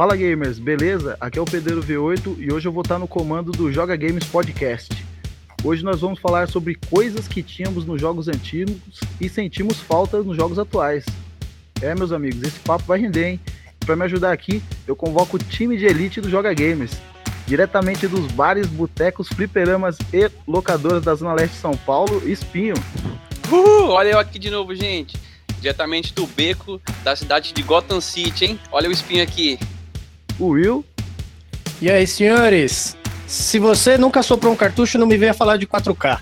Fala gamers, beleza? Aqui é o Pedreiro V8 e hoje eu vou estar no comando do Joga Games Podcast. Hoje nós vamos falar sobre coisas que tínhamos nos jogos antigos e sentimos falta nos jogos atuais. É, meus amigos, esse papo vai render, hein? Para me ajudar aqui, eu convoco o time de elite do Joga Games, diretamente dos bares, botecos, fliperamas e locadoras da Zona Leste de São Paulo, Espinho. Uhul, olha eu aqui de novo, gente. Diretamente do beco da cidade de Gotham City, hein? Olha o espinho aqui. O Will. E aí, senhores? Se você nunca soprou um cartucho, não me venha falar de 4K.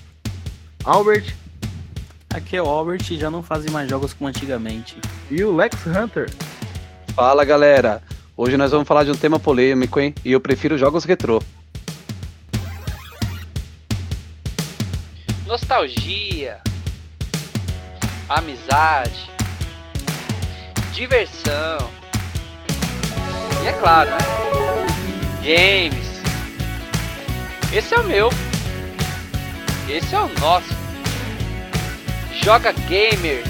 Albert. Aqui é o Albert e já não fazem mais jogos como antigamente. E o Lex Hunter. Fala galera, hoje nós vamos falar de um tema polêmico, hein? E eu prefiro jogos retrô. Nostalgia, amizade, diversão. É claro, né? Games. Esse é o meu. Esse é o nosso. Joga Gamers.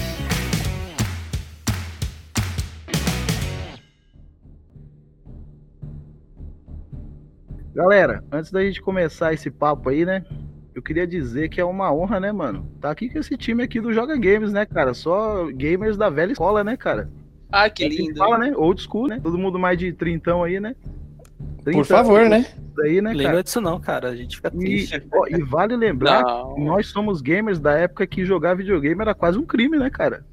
Galera, antes da gente começar esse papo aí, né? Eu queria dizer que é uma honra, né, mano? Tá aqui com esse time aqui do Joga Games, né, cara? Só gamers da velha escola, né, cara? Ah, que lindo. Fala, né? Old school, né? Todo mundo mais de trintão aí, né? Por favor, né? Aí, né, Lembra cara? disso não, cara. A gente fica E, triste. ó, e vale lembrar Não. que nós somos gamers da época que jogar videogame era quase um crime, né, cara?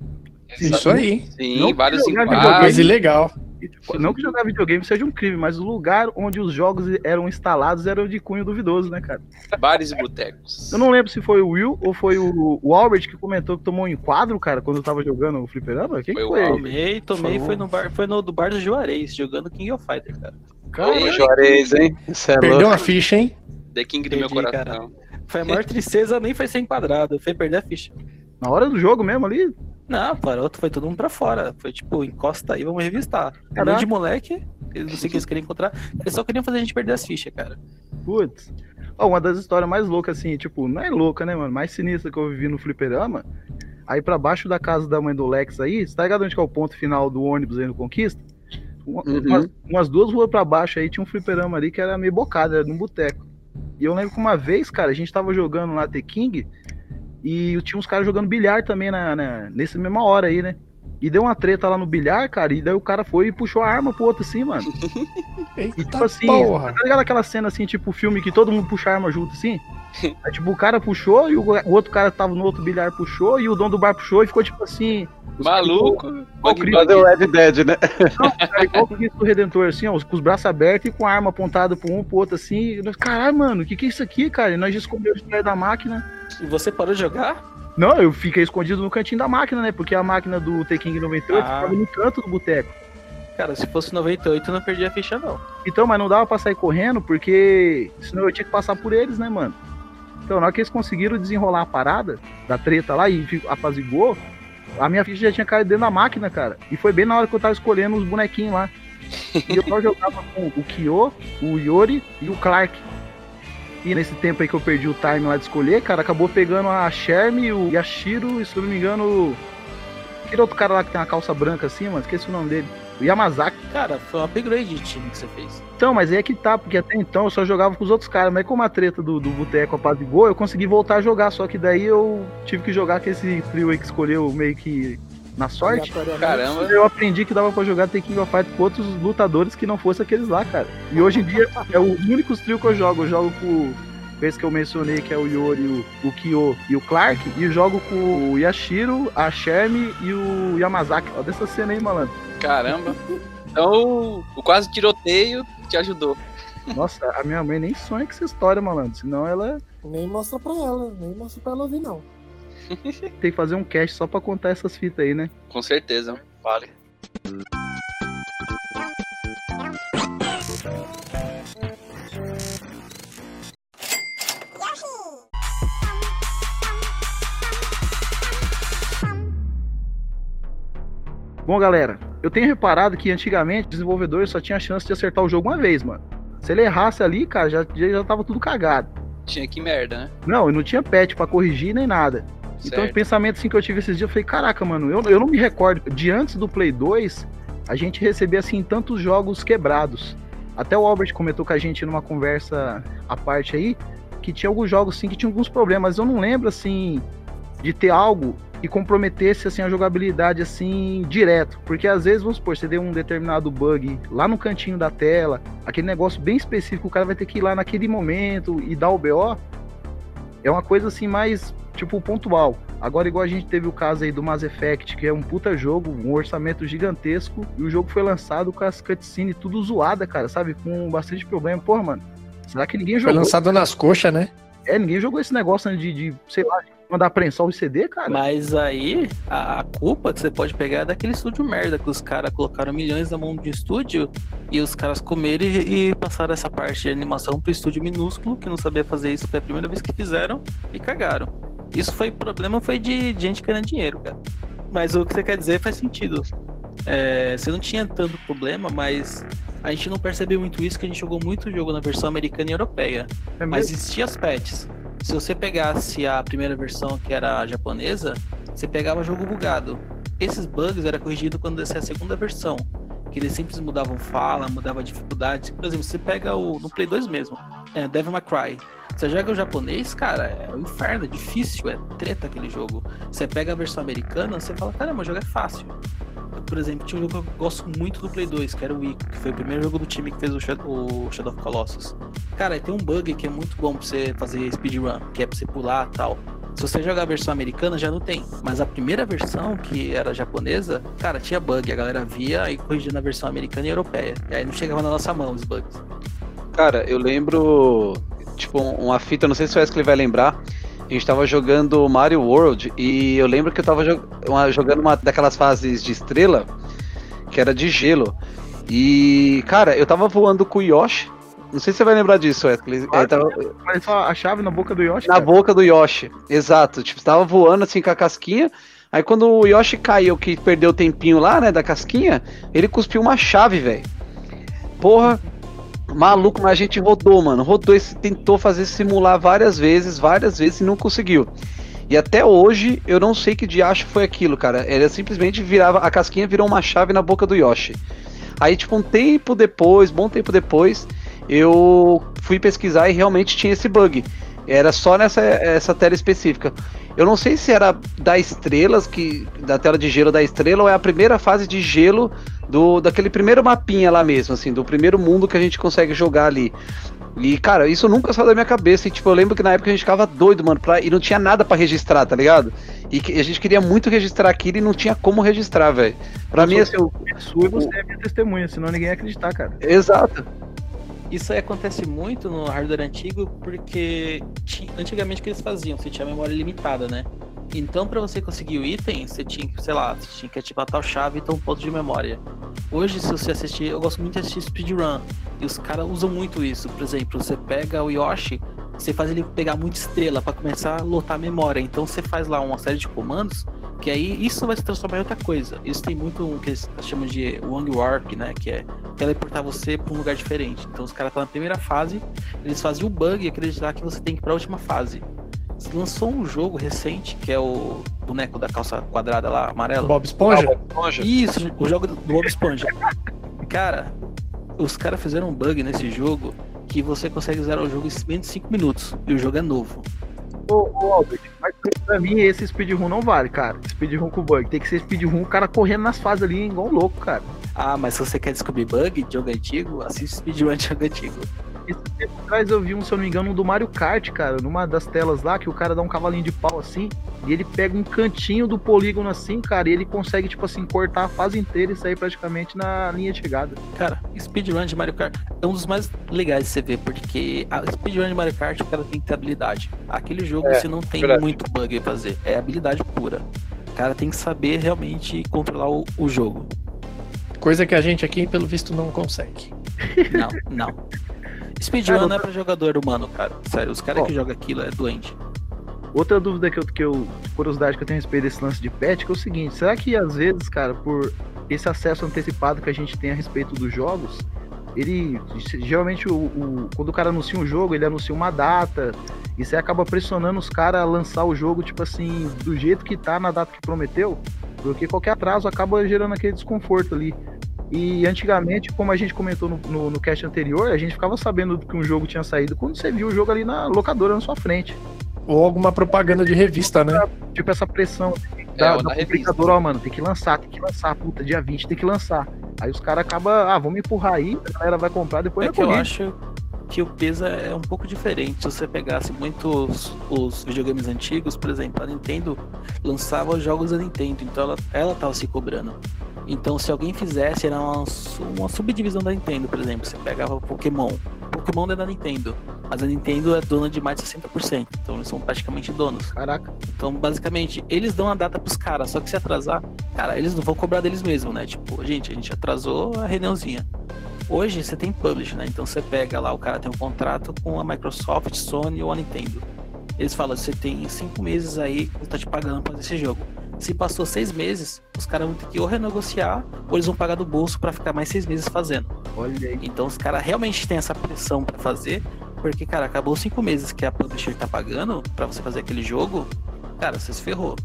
Isso aí. Sim, Não vários enquadros. videogame. Coisa ilegal. E, tipo, Não que jogar videogame seja um crime, mas o lugar onde os jogos eram instalados era de cunho duvidoso, né, cara? Bares e botecos. Eu não lembro se foi o Will ou foi o, o Albert que comentou que tomou um enquadro, cara, quando eu tava jogando o fliperama. Quem Foi que o foi? Albert. Tomei, tomei, Foi foi no bar, foi no do bar do Juarez, jogando King of Fighter, cara. Cara, Ei, Juarez, hein? Isso é Perdeu louco. uma ficha, hein? The King do meu coração. Foi a maior tristeza, nem foi ser enquadrado, foi perder a ficha. na hora do jogo mesmo ali, Não, parou, foi todo mundo pra fora. Foi tipo, encosta aí, vamos revistar. Caraca. monte de moleque, eles não sei o que eles queriam encontrar, eles só queriam fazer a gente perder as fichas, cara. Putz. Ó, uma das histórias mais loucas, assim, tipo, não é louca, né, mano? Mais sinistra que eu vivi no fliperama. Aí pra baixo da casa da mãe do Lex aí, você tá ligado onde que é o ponto final do ônibus aí no Conquista? Uma- Uhum. umas, umas duas ruas pra baixo aí tinha um fliperama ali que era meio bocado, era num boteco. E eu lembro que uma vez, cara, a gente tava jogando lá The King e tinha uns caras jogando bilhar também na, na, nessa mesma hora aí, né? E deu uma treta lá no bilhar, cara, e daí o cara foi e puxou a arma pro outro assim, mano. Eita E tipo assim, porra. tá ligado aquela cena assim, tipo filme que todo mundo puxa a arma junto assim? Aí, tipo, o cara puxou e o, o outro cara tava no outro bilhar puxou e o dono do bar puxou e ficou tipo assim. Os Maluco. Igual Bug Fazer o Red Dead, né? Cara, igual o Cristo Redentor, assim, ó, com os braços abertos e com a arma apontada pro um pro outro assim. Nós, Caralho, mano, o que, que é isso aqui, cara? E nós escondemos atrás da máquina. E você parou de jogar? Não, eu fiquei escondido no cantinho da máquina, né? Porque a máquina do T-King 98 Ah. ficava no canto do boteco. Cara, se fosse 98, eu não perdi a ficha, não. Então, mas não dava pra sair correndo, porque senão eu tinha que passar por eles, né, mano? Então, na hora que eles conseguiram desenrolar a parada da treta lá e apaziguou, a minha ficha já tinha caído dentro da máquina, cara. E foi bem na hora que eu tava escolhendo os bonequinhos lá. E eu só jogava com o Kyo, o Yori e o Clark. E nesse tempo aí que eu perdi o time lá de escolher, cara, acabou pegando a Sherm, o Yashiro e, se eu não me engano, aquele outro cara lá que tem uma calça branca assim, mano, esqueci o nome dele. O Yamazaki. Cara, foi um upgrade de time que você fez. Então, mas aí é que tá, porque até então eu só jogava com os outros caras, mas como a treta do, do Boteco apazigou, eu consegui voltar a jogar, só que daí eu tive que jogar com esse trio aí que escolheu meio que na sorte. Caramba. Eu aprendi que dava pra jogar King of Fighters com outros lutadores que não fossem aqueles lá, cara. E hoje em dia é o único trio que eu jogo. Eu jogo com esse que eu mencionei, que é o Yori, o, o Kyo e o Clark, e jogo com o Yashiro, a Sherm e o Yamazaki. Olha dessa cena aí, malandro. Caramba. Então, o quase tiroteio te ajudou. Nossa, a minha mãe nem sonha com essa história, malandro. Senão ela Nem mostra pra ela, nem mostra pra ela ouvir, não. tem que fazer um cast só pra contar essas fitas aí, né? Com certeza. Vale. Bom, galera, eu tenho reparado que antigamente o desenvolvedor só tinha chance de acertar o jogo uma vez, mano. Se ele errasse ali, cara, já, já, tava tudo cagado. Tinha que merda, né? Não, e não tinha patch pra corrigir nem nada. Então, o Certo. pensamento assim que eu tive esses dias, eu falei, caraca, mano, eu, eu não me recordo. De antes do Play 2, a gente recebia assim tantos jogos quebrados. Até o Albert comentou com a gente numa conversa à parte aí que tinha alguns jogos assim que tinham alguns problemas. Eu não lembro assim de ter algo que comprometesse assim a jogabilidade assim direto, porque às vezes vamos supor, você deu um determinado bug lá no cantinho da tela, aquele negócio bem específico, o cara vai ter que ir lá naquele momento e dar o BO. É uma coisa assim mais tipo pontual. Agora igual a gente teve o caso aí do Mass Effect, que é um puta jogo, um orçamento gigantesco, e o jogo foi lançado com as cutscenes tudo zoada, cara, sabe? Com bastante problema. Porra, mano. Será que ninguém Foi jogou? lançado nas coxas, né? É, ninguém jogou esse negócio né, de, de sei lá, mandar prensar o CD, cara. Mas aí, a, a culpa que você pode pegar é daquele estúdio merda, que os caras colocaram milhões na mão de estúdio e os caras comeram e, e passaram essa parte de animação pro estúdio minúsculo, que não sabia fazer isso, foi a primeira vez que fizeram e cagaram. Isso foi problema, foi de, de gente ganhando dinheiro, cara. Mas o que você quer dizer faz sentido. É, você não tinha tanto problema, mas a gente não percebeu muito isso, que a gente jogou muito jogo na versão americana e europeia. É Mas mesmo? existia as patches. Se você pegasse a primeira versão, que era a japonesa, você pegava jogo bugado. Esses bugs eram corrigidos quando descia a segunda versão. Que eles sempre mudavam fala, mudavam dificuldade. Por exemplo, você pega o. no Play 2 mesmo, é, Devil May Cry. Você joga o japonês, cara, é um inferno, é difícil, é treta aquele jogo. Você pega a versão americana, você fala, caramba, o jogo é fácil. Por exemplo, tinha um jogo que eu gosto muito do Play 2, que era o Ico, que foi o primeiro jogo do time que fez o Shadow, o Shadow of Colossus. Cara, tem um bug que é muito bom pra você fazer speedrun, que é pra você pular e tal. Se você jogar a versão americana, já não tem. Mas a primeira versão, que era japonesa, cara, tinha bug. A galera via e corrigia na versão americana e europeia. E aí não chegava na nossa mão os bugs. Cara, eu lembro, tipo, uma fita, não sei se o Wesley vai lembrar. A gente tava jogando Mario World e eu lembro que eu tava jo- uma- jogando uma daquelas fases de estrela que era de gelo. E, cara, eu tava voando com o Yoshi. Não sei se você vai lembrar disso, Wesley. É, tava a chave na boca do Yoshi. na cara. boca do Yoshi. Exato. Tipo, tava voando assim com a casquinha. Aí quando o Yoshi caiu, que perdeu o tempinho lá, né, da casquinha, ele cuspiu uma chave, velho. Porra, maluco, mas a gente rodou, mano. Rodou e tentou fazer simular várias vezes, várias vezes e não conseguiu. E até hoje eu não sei que diacho foi aquilo, cara. Ele simplesmente virava, a casquinha virou uma chave na boca do Yoshi. Aí, tipo, um tempo depois, bom tempo depois, eu fui pesquisar e realmente tinha esse bug. Era só nessa essa tela específica. Eu não sei se era da estrelas, que da tela de gelo da estrela, ou é a primeira fase de gelo do daquele primeiro mapinha lá mesmo, assim, do primeiro mundo que a gente consegue jogar ali. E, cara, isso nunca saiu da minha cabeça. E, tipo, eu lembro que na época a gente ficava doido, mano, pra, e não tinha nada pra registrar, tá ligado? E que- a gente queria muito registrar aquilo e não tinha como registrar, velho. Pra mim, assim, eu- É sua e você é minha testemunha, senão ninguém ia acreditar, cara. exato. Isso acontece muito no hardware antigo, porque ti- antigamente o que eles faziam? Você tinha memória limitada, né? Então, pra você conseguir o item, você tinha que, sei lá, você tinha que ativar tal chave e tal ponto de memória. Hoje, se você assistir, eu gosto muito de assistir speedrun, e os caras usam muito isso. Por exemplo, você pega o Yoshi, você faz ele pegar muita estrela pra começar a lotar a memória. Então, você faz lá uma série de comandos, que aí isso vai se transformar em outra coisa. Isso tem muito o que eles chamam de Wang Warp, né? Que é teleportar você pra um lugar diferente. Então os caras estão na primeira fase, eles fazem o bug e acreditar que você tem que ir pra última fase. Se lançou um jogo recente, que é o boneco da calça quadrada lá, amarelo. Bob Esponja? Isso, o jogo do Bob Esponja. Cara, os caras fizeram um bug nesse jogo que você consegue zerar o jogo em menos de 5 minutos. E o jogo é novo. Ô, ô Albert, pra mim esse speedrun não vale, cara. Speedrun com bug. Tem que ser speedrun, o cara correndo nas fases ali igual um louco, cara. Ah, mas se você quer descobrir bug de jogo antigo, assiste speedrun de jogo antigo. Esse tempo atrás eu vi um, se eu não me engano, um do Mario Kart, cara, numa das telas lá, que o cara dá um cavalinho de pau assim, e ele pega um cantinho do polígono assim, cara, e ele consegue, tipo assim, cortar a fase inteira e sair praticamente na linha de chegada. Cara, speedrun de Mario Kart é um dos mais legais de você ver, porque a speedrun de Mario Kart o cara tem que ter habilidade. Aquele jogo É, você não tem verdade. muito bug pra fazer, é habilidade pura. O cara tem que saber realmente controlar o, o jogo. Coisa que a gente aqui, pelo visto, não consegue. Não, não. Speedrun Cara, não é pra jogador humano, cara. Sério, os caras que jogam aquilo é doente. Outra dúvida que eu, que eu, curiosidade que eu tenho a respeito desse lance de patch, que é o seguinte, será que às vezes, cara, por esse acesso antecipado que a gente tem a respeito dos jogos, ele, geralmente, o, o- quando o cara anuncia um jogo, ele anuncia uma data, e você acaba pressionando os caras a lançar o jogo, tipo assim, do jeito que tá na data que prometeu, porque qualquer atraso acaba gerando aquele desconforto ali. E antigamente, como a gente comentou no, no, no cast anterior, a gente ficava sabendo que um jogo tinha saído quando você viu o jogo ali na locadora na sua frente. Ou alguma propaganda de revista, né? Tipo essa pressão É, da, ou da na revista. publicadora, ó, mano, tem que lançar, tem que lançar, puta, dia 20 tem que lançar. Aí os caras acabam, ah, vamos empurrar aí, a galera vai comprar, depois É vai que eu acho que o peso é um pouco diferente. Se você pegasse muitos os videogames antigos, por exemplo, a Nintendo lançava os jogos da Nintendo, então ela, ela tava se cobrando. Então, se alguém fizesse, era uma, uma subdivisão da Nintendo, por exemplo. Você pegava Pokémon. Pokémon é da Nintendo, mas a Nintendo é dona de mais de 60%, então eles são praticamente donos. Caraca, Então, basicamente, eles dão a data pros caras, só que se atrasar, cara, eles não vão cobrar deles mesmos, né? Tipo, gente, a gente atrasou a reuniãozinha. Hoje você tem publish, né? Então você pega lá, o cara tem um contrato com a Microsoft, Sony ou a Nintendo. Eles falam, você tem cinco meses aí que tá te pagando pra fazer esse jogo. Se passou seis meses, os caras vão ter que ou renegociar, ou eles vão pagar do bolso pra ficar mais seis meses fazendo. olha aí. Então os caras realmente têm essa pressão pra fazer, porque, cara, acabou cinco meses que a publisher tá pagando pra você fazer aquele jogo, cara, você se ferrou.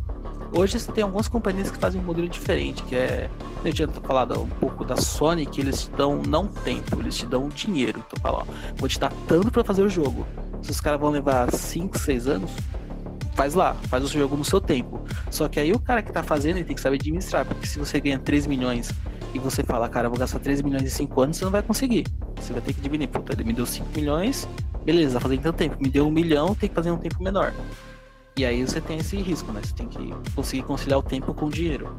Hoje tem algumas companhias que fazem um modelo diferente, que é. Eu tinha falado um pouco da Sony, que eles te dão não tempo, eles te dão dinheiro. Então fala, ó, vou te dar tanto pra fazer o jogo. Se os caras vão levar 5, 6 anos, faz lá, faz o jogo no seu tempo. Só que aí o cara que tá fazendo, ele tem que saber administrar, porque se você ganha 3 milhões e você fala, cara, eu vou gastar 3 milhões em 5 anos, você não vai conseguir. Você vai ter que diminuir. Puta, ele me deu 5 milhões, beleza, fazer em tanto tempo. Me deu um milhão, tem que fazer em um tempo menor. E aí você tem esse risco, né? Você tem que conseguir conciliar o tempo com o dinheiro.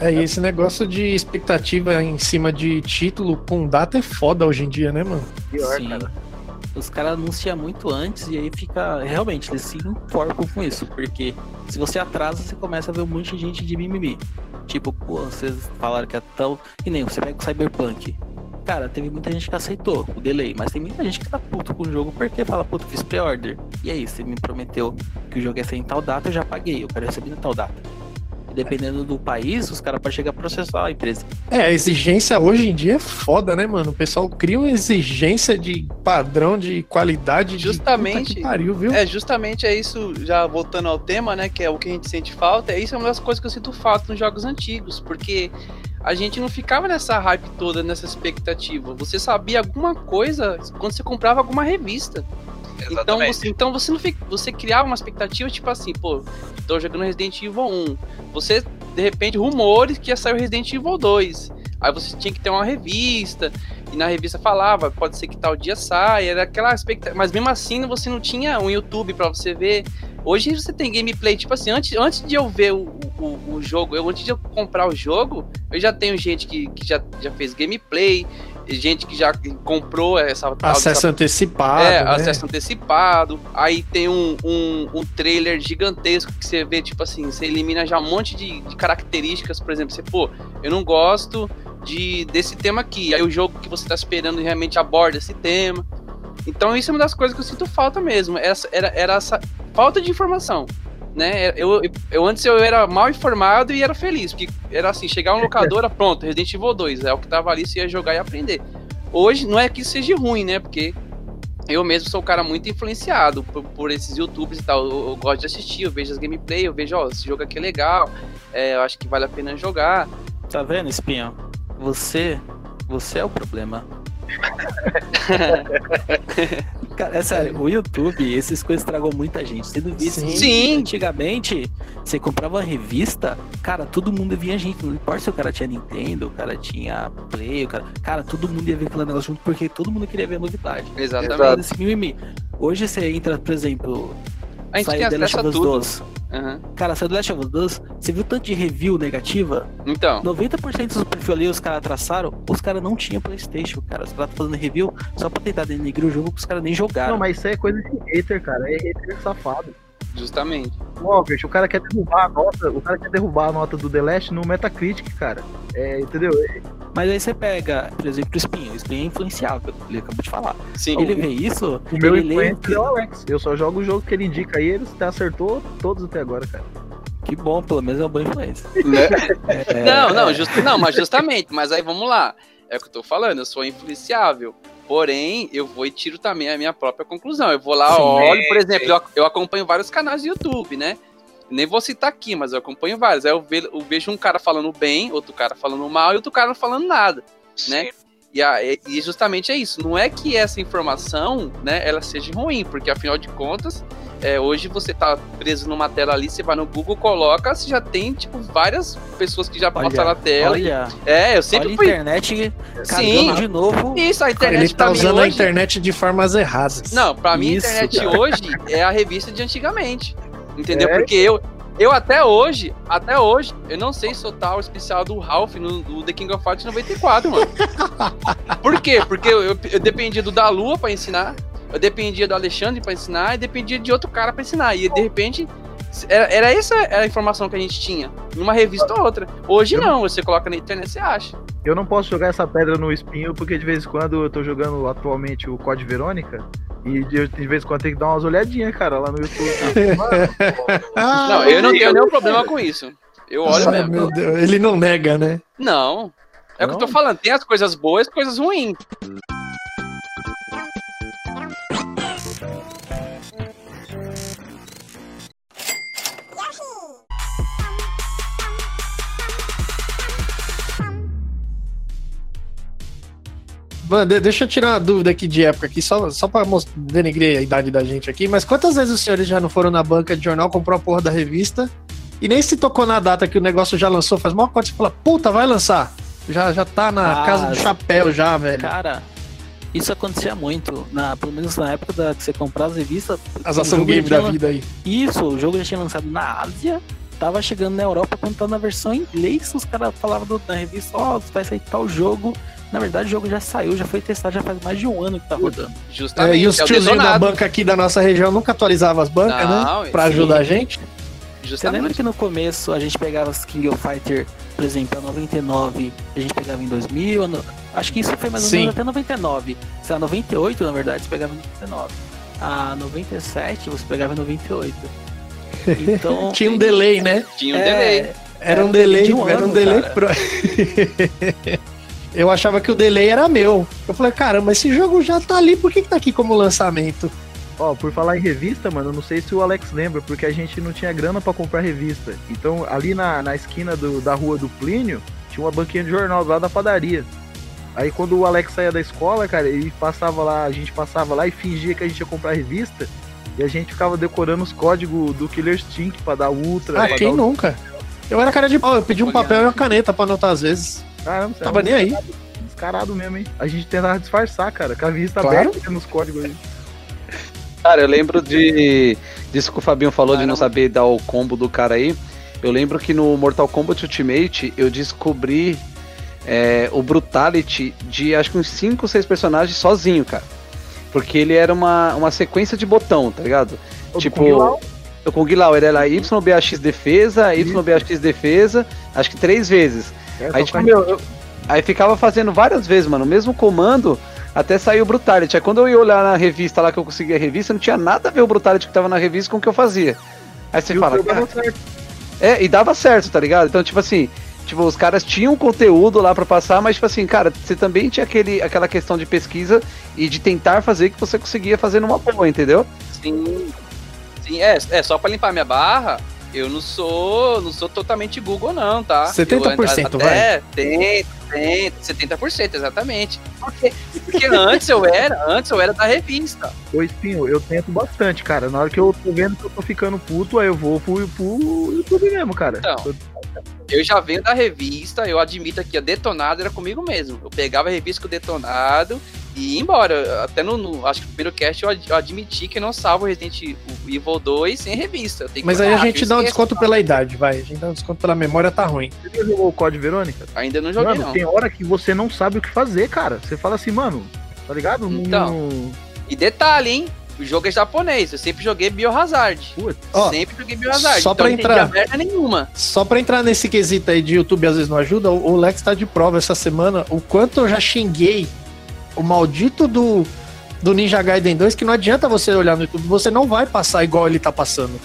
É, e esse negócio de expectativa em cima de título com data é foda hoje em dia, né, mano? Pior, Sim. cara. Os caras anunciam muito antes e aí fica. Realmente, eles se com isso. Porque se você atrasa, você começa a ver um monte de gente de mimimi. Tipo, pô, vocês falaram que é tão. E nem você pega o Cyberpunk. Cara, teve muita gente que aceitou o delay, mas tem muita gente que tá puto com o jogo porque fala, puto, fiz pre-order. E aí, você me prometeu que o jogo ia ser em tal data, eu já paguei, eu quero receber em tal data. Dependendo do país, os caras podem chegar a processar a empresa. É, a exigência hoje em dia é foda, né, mano? O pessoal cria uma exigência de padrão, de qualidade. de- Justamente. Puta que pariu, viu? É, justamente é isso, já voltando ao tema, né, que é o que a gente sente falta, é isso é uma das coisas que eu sinto falta nos jogos antigos, porque a gente não ficava nessa hype toda, nessa expectativa. Você sabia alguma coisa quando você comprava alguma revista. Então você, então você não fica, você criava uma expectativa tipo assim, pô, tô jogando Resident Evil 1. Você de repente rumores que ia sair o Resident Evil 2. Aí você tinha que ter uma revista e na revista falava, pode ser que tal dia saia, era aquela expectativa, mas mesmo assim você não tinha um YouTube pra você ver. Hoje você tem gameplay, tipo assim, antes, antes de eu ver o, o, o jogo, eu antes de eu comprar o jogo, eu já tenho gente que, que já, já fez gameplay, gente que já comprou essa dessa Acesso antecipado. é, né? acesso antecipado. Aí tem um, um, um trailer gigantesco que você vê, tipo assim, você elimina já um monte de, de características. Por exemplo, você, pô, eu não gosto de, desse tema aqui. Aí o jogo que você tá esperando realmente aborda esse tema. Então isso é uma das coisas que eu sinto falta mesmo. Essa, era, era essa falta de informação. Né? Eu, eu, antes eu era mal informado e era feliz, porque era assim, chegar um locadora, pronto, Resident Evil 2, é o que tava ali, você ia jogar e aprender. Hoje não é que isso seja ruim, né? Porque eu mesmo sou um cara muito influenciado por, por esses youtubers e tal. Eu, eu gosto de assistir, eu vejo as gameplay, eu vejo, ó, esse jogo aqui é legal, é, eu acho que vale a pena jogar. Tá vendo, Espinho? Você. Você é o problema. Cara, é sério, o YouTube, essas coisas estragou muita gente. Você não via Sim. Sim. Antigamente, você comprava uma revista, cara, todo mundo via gente. Não importa se o cara tinha Nintendo, o cara tinha Play, o cara. Cara, todo mundo ia ver aquele negócio junto porque todo mundo queria ver a novidade. Exatamente. Exato. Hoje você entra, por exemplo, A gente sai tem The Last of Us tudo. 2. Aham. Cara, saiu The Last of Us 2, você viu tanto de review negativa? Então, 90% dos perfis ali os caras traçaram, os caras não tinham Playstation, cara. Os caras fazendo review só pra tentar denegrir o jogo que os caras nem jogaram. Não, mas isso aí é coisa de hater, cara. É hater safado. justamente. Ó, bicho, o cara quer derrubar a nota, o cara quer derrubar a nota do The Last no Metacritic, cara. É, entendeu? Mas aí você pega, por exemplo, o Espinho. O Espinho é influenciável, ele acabou de falar. Sim. Ele vê isso, O meu ele lê. influencer é o Alex. Eu só jogo o jogo que ele indica aí, ele acertou todos até agora, cara. Que bom, pelo menos é uma boa influência. Né? É, Não, não, just- não, mas justamente, mas aí vamos lá. É o que eu tô falando, eu sou influenciável. Porém, eu vou e tiro também a minha própria conclusão. Eu vou lá, Sim. olho, por exemplo, eu, eu acompanho vários canais do YouTube, né? Nem vou citar aqui, mas eu acompanho vários. Aí eu, ve- eu vejo um cara falando bem, outro cara falando mal e outro cara não falando nada. né? E, a- e justamente é isso. Não é que essa informação, né, ela seja ruim, porque afinal de contas, é, hoje você tá preso numa tela ali, você vai no Google, coloca, você já tem, tipo, várias pessoas que já Olha, passaram a tela. Olha, é, eu olha sempre a fui. internet Sim. de novo. Isso, a internet Ele tá usando a hoje. internet de formas erradas. Não, pra mim Isso, a internet cara. hoje é a revista de antigamente. Entendeu? É. Porque eu, eu até hoje, até hoje, eu não sei soltar o especial do Ralph no, do The King of Fighters 94, mano. Por quê? Porque eu, eu, eu dependia do da Lua pra ensinar, eu dependia do Alexandre pra ensinar e dependia de outro cara pra ensinar. E de repente. Era, era essa a informação que a gente tinha, numa revista ou outra. Hoje não, você coloca na internet você acha. Eu não posso jogar essa pedra no espinho, porque de vez em quando eu tô jogando atualmente o Code Verônica. E de, de vez em quando tem que dar umas olhadinhas, cara, lá no YouTube. Mano, Ah, Não, eu não tenho nenhum problema com isso. Eu olho ai, mesmo. meu Deus, ele não nega, né? Não. É o que eu tô falando, tem as coisas boas e coisas ruins. Mano, deixa eu tirar uma dúvida aqui de época aqui, só, só pra denegrir a idade da gente aqui, mas quantas vezes os senhores já não foram na banca de jornal, comprou a porra da revista e nem se tocou na data que o negócio já lançou, faz mal quando você fala, puta, vai lançar. Já, já tá na Ah, casa do chapéu já, velho. Cara, isso acontecia muito. Na, pelo menos na época da, que você comprava as revistas. As ação game da vida aí. Isso, o jogo já tinha lançado na Ásia. Tava chegando na Europa quando tava na versão em inglês. Os caras falavam do- na revista: Ó, vai sair tal jogo. Na verdade, o jogo já saiu, já foi testado, já faz mais de um ano que tá rodando. É, Justamente. e os é o tiozinhos da banca aqui da nossa região nunca atualizavam as bancas, Não, né? Pra sim. ajudar a gente. Você lembra Justamente. que no começo a gente pegava as King of Fighter, por exemplo, a 99, a gente pegava em 2000, a no- acho que isso foi mais ou Sim. menos até 99. Se a 98, na verdade, você pegava em 99. A 97, você pegava em 98. Então, Tinha um delay, né? Tinha um é, delay. Era um É, delay, de um era um ano, delay cara. pro... Eu achava que o delay era meu. Eu falei, caramba, esse jogo já tá ali, por que, que tá aqui como lançamento? Ó, por falar em revista, mano, eu não sei se o Alex lembra, porque a gente não tinha grana pra comprar revista. Então, ali na, na esquina do- da rua do Plínio, tinha uma banquinha de jornal lá da padaria. Aí quando o Alex saía da escola, cara, ele passava lá, a gente passava lá e fingia que a gente ia comprar revista. E a gente ficava decorando os códigos do Killer Stink pra dar ultra. Ah, quem nunca? Eu era cara de pau, eu pedi um papel e uma caneta pra anotar às vezes. Caramba, você Tava nem aí. descarado mesmo, hein? A gente tentava disfarçar, cara, com a vista Claro. aberta nos códigos aí. Cara, eu lembro de. Disso que o Fabinho falou de não Caramba. saber dar o combo do cara aí. Eu lembro que no Mortal Kombat Ultimate eu descobri é, o Brutality de acho que uns 5 ou 6 personagens sozinho, cara. Porque ele era uma, uma sequência de botão, tá ligado? O tipo, Kung Lao, o Kung Lao ele era YBAX defesa, YBAX defesa, acho que três vezes. É, Aí, tipo, meu, eu- aí ficava fazendo várias vezes, mano, o mesmo comando até sair o Brutality. Aí quando eu ia olhar na revista lá que eu conseguia a revista, não tinha nada a ver o Brutality que tava na revista com o que eu fazia. Aí você e fala, é, e dava certo, tá ligado? Então, tipo assim, tipo, os caras tinham conteúdo lá pra passar, mas, tipo assim, cara, você também tinha aquele, aquela questão de pesquisa e de tentar fazer que você conseguia fazer numa boa, entendeu? Sim. Sim, é, é só pra limpar minha barra. Eu não sou, não sou totalmente Google não, tá? 70% eu, até, tento, tento, 70%, exatamente. Porque, porque antes eu era, antes eu era da revista. Ô, Espinho, eu tento bastante, cara. Na hora que eu tô vendo que eu tô ficando puto, aí eu vou pro, pro YouTube mesmo, cara. Então. Eu já venho da revista, eu admito que a detonado era comigo mesmo. Eu pegava a revista com o detonado e ia embora. Até no, no- acho que no primeiro cast eu, ad- eu admiti que eu não salvo o Resident Evil 2 sem revista. Mas aí a gente dá um desconto pela idade, vai. A gente dá um desconto pela memória, tá ruim. Você já jogou o Code Verônica? Ainda não joguei Mano, não. tem hora que você não sabe o que fazer, cara. Você fala assim, mano, tá ligado? Não- Então. não- E detalhe, hein? O jogo é japonês. Eu sempre joguei Biohazard. Putz, Ó, sempre joguei Biohazard. só então pra eu não entendi entrar. nenhuma. Só pra entrar nesse quesito aí de YouTube às vezes não ajuda, o o Lex tá de prova essa semana o quanto eu já xinguei o maldito do, do Ninja Gaiden 2, que não adianta você olhar no YouTube, você não vai passar igual ele tá passando.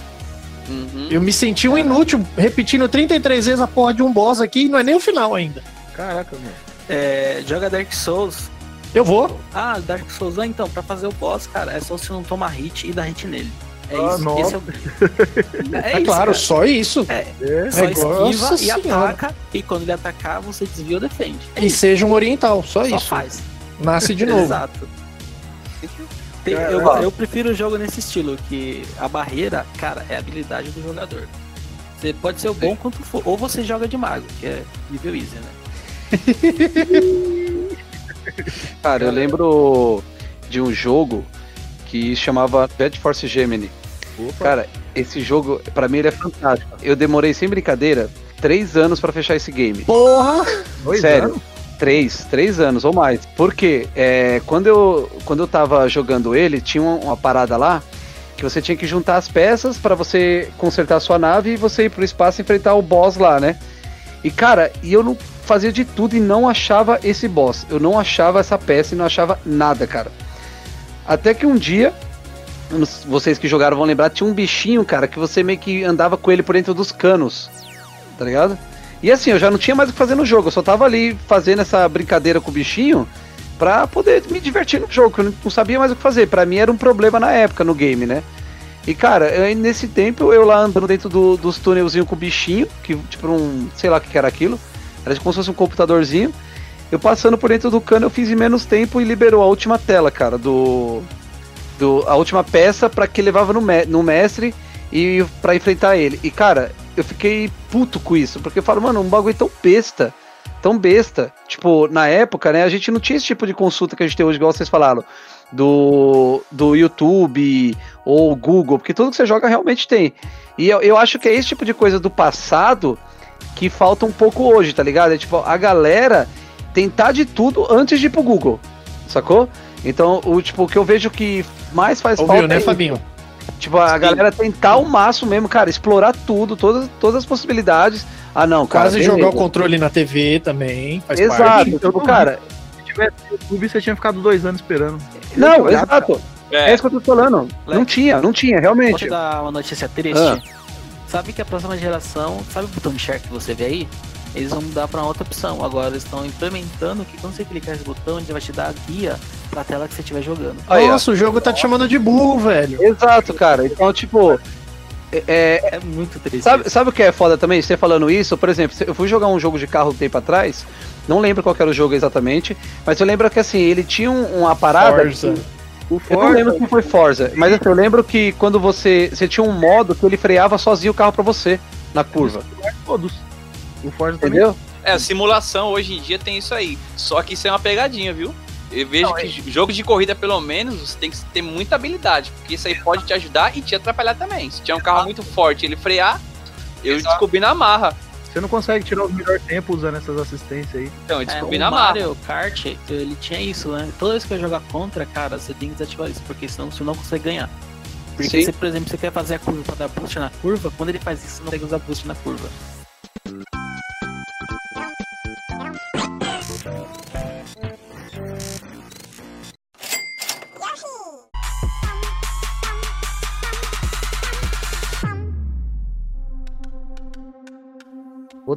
Uhum. Eu me senti um inútil repetindo 33 vezes a porra de um boss aqui e não é nem o final ainda. caraca, mano. É, joga Dark Souls. Eu vou. Ah, Dark Souls, ah, então, pra fazer o boss, cara, é só você não tomar hit e dar hit nele. É Ah, isso. nossa. Esse é, o... é, É, isso, claro, cara. só isso. É, Só Nossa esquiva e Senhora. ataca. E quando ele atacar, você desvia ou defende. É E isso. seja um oriental, só, Só isso. faz. Nasce de novo. Exato. Tem- eu, eu prefiro o jogo nesse estilo, que a barreira, cara, é a habilidade do jogador. Você pode ser o bom quanto for, ou você joga de mago, que é nível easy, né? Cara, eu lembro de um jogo que chamava Jet Force Gemini. Opa. Cara, esse jogo, pra mim, ele é fantástico. Eu demorei, sem brincadeira, três anos pra fechar esse game. Porra! dois sério. anos? Três, três anos ou mais. Porque é, quando, eu, quando eu tava jogando ele, tinha uma, parada lá que você tinha que juntar as peças pra você consertar a sua nave e você ir pro espaço enfrentar o boss lá, né? E cara, e eu não fazia de tudo e não achava esse boss. Eu não achava essa peça e não achava nada, cara. Até que um dia, vocês que jogaram vão lembrar, tinha um bichinho, cara, que você meio que andava com ele por dentro dos canos. Tá ligado? E assim, eu já não tinha mais o que fazer no jogo, eu só tava ali fazendo essa brincadeira com o bichinho pra poder me divertir no jogo, que eu não- sabia mais o que fazer. Pra mim era um problema na época no game, né? E cara, eu- nesse tempo eu lá andando dentro do- dos túnelzinhos com o bichinho, que tipo um, sei lá o que era aquilo, era como se fosse um computadorzinho. Eu passando por dentro do cano, eu fiz em menos tempo e liberou a última tela, cara, do. do a última peça pra que levava no, me- no mestre e pra enfrentar ele. E cara, eu fiquei puto com isso, porque eu falo, mano, um bagulho tão besta, tão besta. Tipo, na época, né, a gente não tinha esse tipo de consulta que a gente tem hoje, igual vocês falaram, do, do YouTube ou Google, porque tudo que você joga realmente tem. E eu, eu acho que é esse tipo de coisa do passado que falta um pouco hoje, tá ligado? É tipo, a galera tentar de tudo antes de ir pro Google, sacou? Então, o, tipo, o que eu vejo que mais faz Ouviu, falta né, é Fabinho? Tipo, a Sim. galera tentar o máximo mesmo, cara, explorar tudo, todas, todas as possibilidades. Ah, não, cara. Quase beleza. jogar o controle na TV também. Faz Exato, parte. então, cara. Se tivesse YouTube, você tinha ficado dois anos esperando. Não, exato. É. isso que eu tô falando. Não Leque. tinha, não tinha, Vou realmente. te dar uma notícia triste. Ah. Sabe que a próxima geração, sabe o botão de share que você vê aí? Eles vão mudar pra outra opção. Agora eles estão implementando que quando você clicar esse botão, ele vai te dar a guia pra tela que você estiver jogando. Aí, ó. Nossa, o jogo tá te chamando de burro, velho. Exato, cara. Então, tipo. é- é, É muito triste. Sabe, isso. sabe o que é foda também? Você falando isso, por exemplo, eu fui jogar um jogo de carro um tempo atrás, não lembro qual era o jogo exatamente, mas eu lembro que assim, ele tinha um- uma parada. Forza. que- eu não lembro se foi Forza, mas assim, eu lembro que quando você. Você tinha um modo que ele freava sozinho o carro pra você na curva. todos. O Forza também. Entendeu? É, a simulação hoje em dia tem isso aí. Só que isso é uma pegadinha, viu? Eu vejo Não, que jogo de corrida, pelo menos, você tem que ter muita habilidade. Porque isso aí pode te ajudar e te atrapalhar também. Se tiver um carro muito forte e ele frear, eu Exato. descobri na marra. Você não consegue tirar os melhores tempos usando essas assistências aí. Então, eu É, descobri o na marra. Mario Kart, ele tinha isso, né? Toda vez que eu jogar contra, cara, você tem que desativar isso, porque senão você não consegue ganhar. Porque Sim. se, por exemplo, você quer fazer a curva pra dar boost na curva, quando ele faz isso, você não consegue usar boost na curva.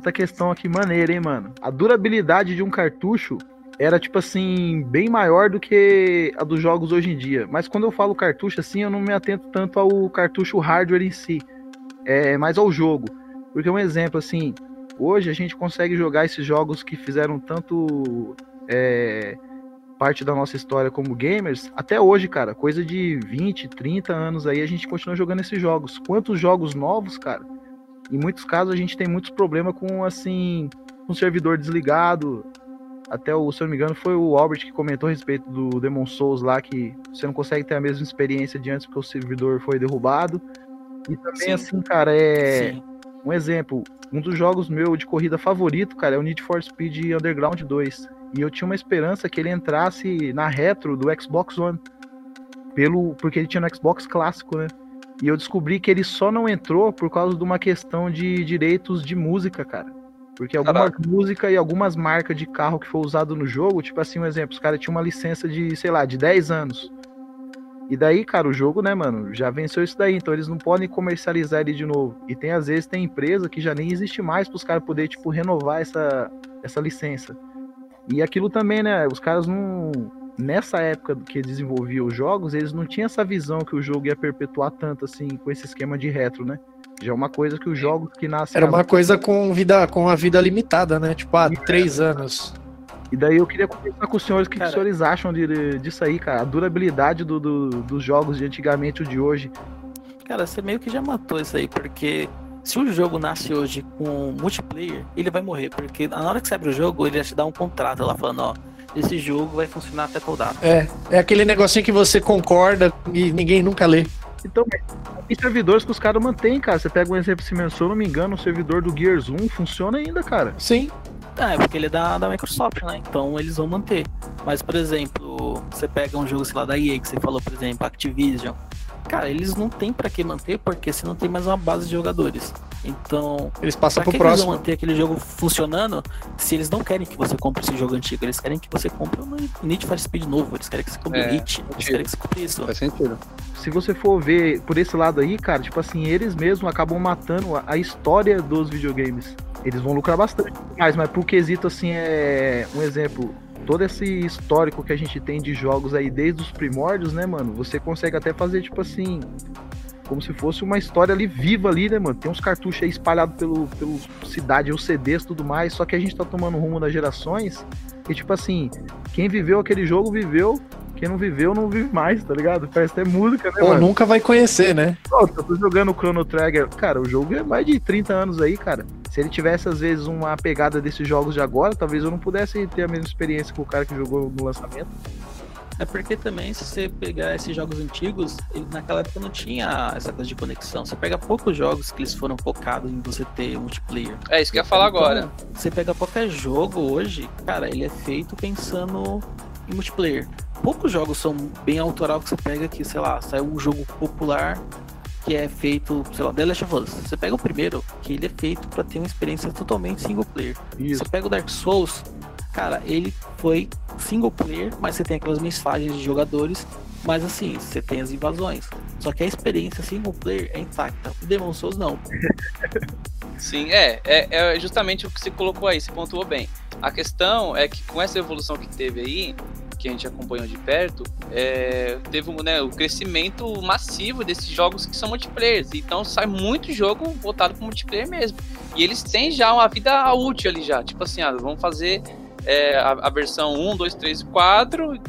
Outra questão aqui maneira, hein, mano. A durabilidade de um cartucho era, tipo assim, bem maior do que a dos jogos hoje em dia. Mas quando eu falo cartucho, assim, eu não me atento tanto ao cartucho hardware em si. É mais ao jogo. Porque um exemplo, assim, hoje a gente consegue jogar esses jogos que fizeram tanto é, parte da nossa história como gamers, até hoje, cara, coisa de 20, 30 anos aí, a gente continua jogando esses jogos. Quantos jogos novos, cara? Em muitos casos a gente tem muitos problemas com assim, um servidor desligado. Até o, se eu não me engano, foi o Albert que comentou a respeito do Demon Souls lá, que você não consegue ter a mesma experiência de antes porque o servidor foi derrubado. E também, Sim. assim, cara, é. Sim. Um exemplo, um dos jogos meu de corrida favorito, cara, é o Need for Speed Underground 2. E eu tinha uma esperança que ele entrasse na retro do Xbox One. Pelo, porque ele tinha no Xbox clássico, né? E eu descobri que ele só não entrou por causa de uma questão de direitos de música, cara. Porque algumas músicas e algumas marcas de carro que foi usado no jogo, tipo assim, um exemplo, os caras tinham uma licença de, sei lá, de 10 anos. E daí, cara, o jogo, né, mano, já venceu isso daí, então eles não podem comercializar ele de novo. E tem, às vezes, tem empresa que já nem existe mais pros caras poderem, tipo, renovar essa, essa licença. E aquilo também, né, os caras não, nessa época que desenvolvia os jogos, eles não tinham essa visão que o jogo ia perpetuar tanto assim com esse esquema de retro, né? Já é uma coisa que os jogos que nascem. Era uma coisa com vida, com a vida limitada, né? Tipo, há três anos. E daí eu queria conversar com os senhores o que, que os senhores acham de, disso aí, cara. A durabilidade do, do- dos jogos de antigamente e o de hoje. Cara, você meio que já matou isso aí, porque se o jogo nasce hoje com multiplayer, ele vai morrer, porque na hora que você abre o jogo, ele já te dá um contrato lá falando, ó, esse jogo vai funcionar até tal data. É, é aquele negocinho que você concorda e ninguém nunca lê. Então, tem servidores que os caras mantêm, cara. Você pega um exemplo, se eu não me engano, o servidor do Gears 1 funciona ainda, cara. Sim. Ah, é porque ele é da, da Microsoft, né? Então eles vão manter. Mas, por exemplo, você pega um jogo, sei lá, da EA, que você falou, por exemplo, Activision. Cara, eles não tem pra que manter, porque você não tem mais uma base de jogadores. Então, Eles passam pra pro que, que eles vão próximo. manter aquele jogo funcionando se eles não querem que você compre esse jogo antigo? Eles querem que você compre um Need for Speed novo, eles querem que você compre É, Hit, eles querem que você compre isso. Faz sentido. Se você for ver por esse lado aí, cara, tipo assim, eles mesmos acabam matando a, a história dos videogames. Eles vão lucrar bastante mais, mas pro quesito, assim, é um exemplo. Todo esse histórico que a gente tem de jogos aí desde os primórdios, né, mano? Você consegue até fazer, tipo assim, como se fosse uma história ali viva ali, né, mano? Tem uns cartuchos aí espalhados pelo, pelo cidade, os CDs tudo mais, só que a gente tá tomando rumo das gerações e, tipo assim, quem viveu aquele jogo viveu, quem não viveu não vive mais, tá ligado? Parece até música, né, Ou mano? nunca vai conhecer, né? Pô, eu tô jogando o Chrono Trigger. Cara, o jogo é mais de 30 anos aí, cara. Se ele tivesse, às vezes, uma pegada desses jogos de agora, talvez eu não pudesse ter a mesma experiência que o cara que jogou no lançamento. É porque também, se você pegar esses jogos antigos, ele- naquela época não tinha essa coisa de conexão. Você pega poucos jogos que eles foram focados em você ter multiplayer. É isso que eu ia falar Então, agora. Você pega qualquer jogo hoje, cara, ele é feito pensando em multiplayer. Poucos jogos são bem autoral que você pega que, sei lá, sai um jogo popular que é feito, sei lá, The Last of Us. Você pega o primeiro, que ele é feito pra ter uma experiência totalmente single player. Isso. Você pega o Dark Souls, cara, ele foi single player, mas você tem aquelas mensagens de jogadores, mas assim, você tem as invasões. Só que a experiência single player é intacta. O Demon Souls não. Sim, é, é, é justamente o que você colocou aí, você pontuou bem. A questão é que com essa evolução que teve aí, que a gente acompanhou de perto, é, teve né, o crescimento massivo desses jogos que são multiplayer. Então sai muito jogo voltado para multiplayer mesmo. E eles têm já uma vida útil ali já. Tipo assim, ah, vamos fazer é, a, a versão 1, 2, 3 e 4,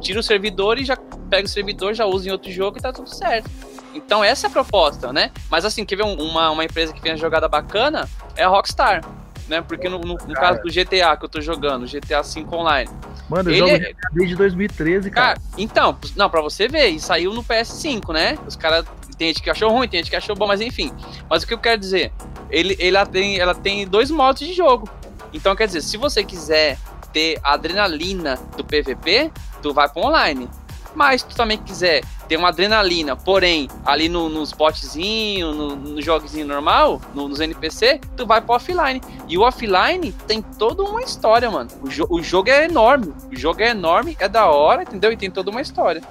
tira o servidor e já pega o servidor, já usa em outro jogo e tá tudo certo. Então essa é a proposta, né? Mas assim, quer ver um- uma, uma empresa que tem uma jogada bacana? É a Rockstar. Né? Porque no, no- no caso do GTA que eu tô jogando, GTA V Online. Mano, eu Ele jogo é- GTA desde 2013, cara. Cara, então, não, pra você ver, e saiu no PS5, né? Os caras. Tem gente que achou ruim, tem gente que achou bom, mas enfim. Mas o que eu quero dizer? Ele, ela, tem, ela tem dois modos de jogo. Então, quer dizer, se você quiser ter a adrenalina do PVP, tu vai pro online. Mas se tu também quiser ter uma adrenalina, porém, ali no, nos botzinhos, no, no joguinho normal, no- nos NPC, tu vai pro offline. E o offline tem toda uma história, mano. O, jo- o jogo é enorme. O jogo é enorme, é da hora, entendeu? E tem toda uma história.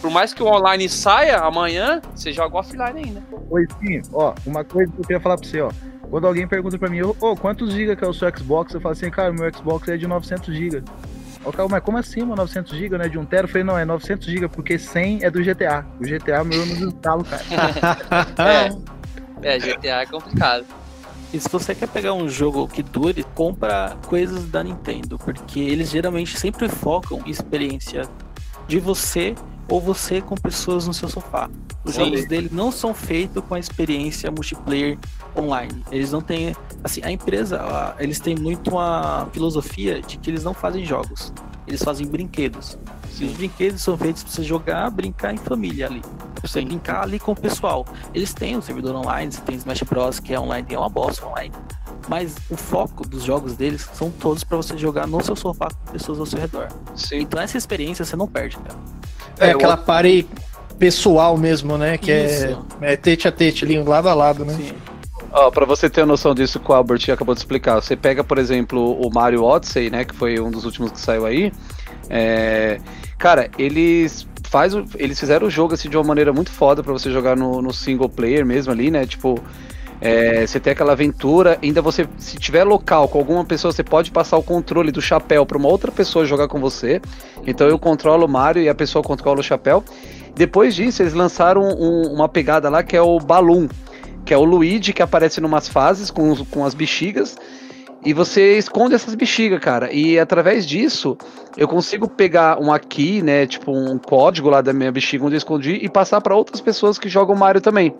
Por mais que o online saia amanhã, você joga offline ainda. Pois sim, ó, uma coisa que eu queria falar pra você, ó. Quando alguém pergunta pra mim, ô, ô, quantos GB que é o seu Xbox? Eu falo assim, cara, meu Xbox é de 900 GB. Ó, cara, mas como assim, mano, 900 GB, né? De 1 tera? Eu falei, não, é 900 GB, porque 100 é do GTA. O GTA meu eu não instalo, cara. É, GTA é complicado. E se você quer pegar um jogo que dure, compra coisas da Nintendo, porque eles geralmente sempre focam em experiência de você ou você com pessoas no seu sofá. Os Sim. jogos dele não são feitos com a experiência multiplayer online. Eles não têm, assim, a empresa, eles têm muito uma filosofia de que eles não fazem jogos, eles fazem brinquedos. E os brinquedos são feitos para você jogar, brincar em família ali. Pra você brincar ali com o pessoal. Eles têm um servidor online, você tem Smash Bros, que é online, é uma bosta online. Mas o foco dos jogos deles são todos para você jogar no seu sofá com pessoas ao seu redor. Sim. Então essa experiência você não perde, cara. É, É, aquela party pessoal mesmo, né? Que é, Isso. é tete a tete ali, lado a lado, né? Sim. Ó, pra você ter a noção disso que o Albert acabou de explicar, você pega, por exemplo, o Mario Odyssey, né, que foi um dos últimos que saiu aí, é, cara, eles faz o- eles fizeram o jogo assim de uma maneira muito foda pra você jogar no, no single player mesmo ali, né, tipo, É, você tem aquela aventura, ainda você, se tiver local com alguma pessoa, você pode passar o controle do chapéu para uma outra pessoa jogar com você. Então eu controlo o Mario e a pessoa controla o chapéu. Depois disso, eles lançaram um- uma pegada lá que é o Balloon, que é o Luigi que aparece numas fases com, com as bexigas. E você esconde essas bexigas, cara. E através disso, eu consigo pegar um aqui, né? Tipo um código lá da minha bexiga onde eu escondi e passar para outras pessoas que jogam Mario também.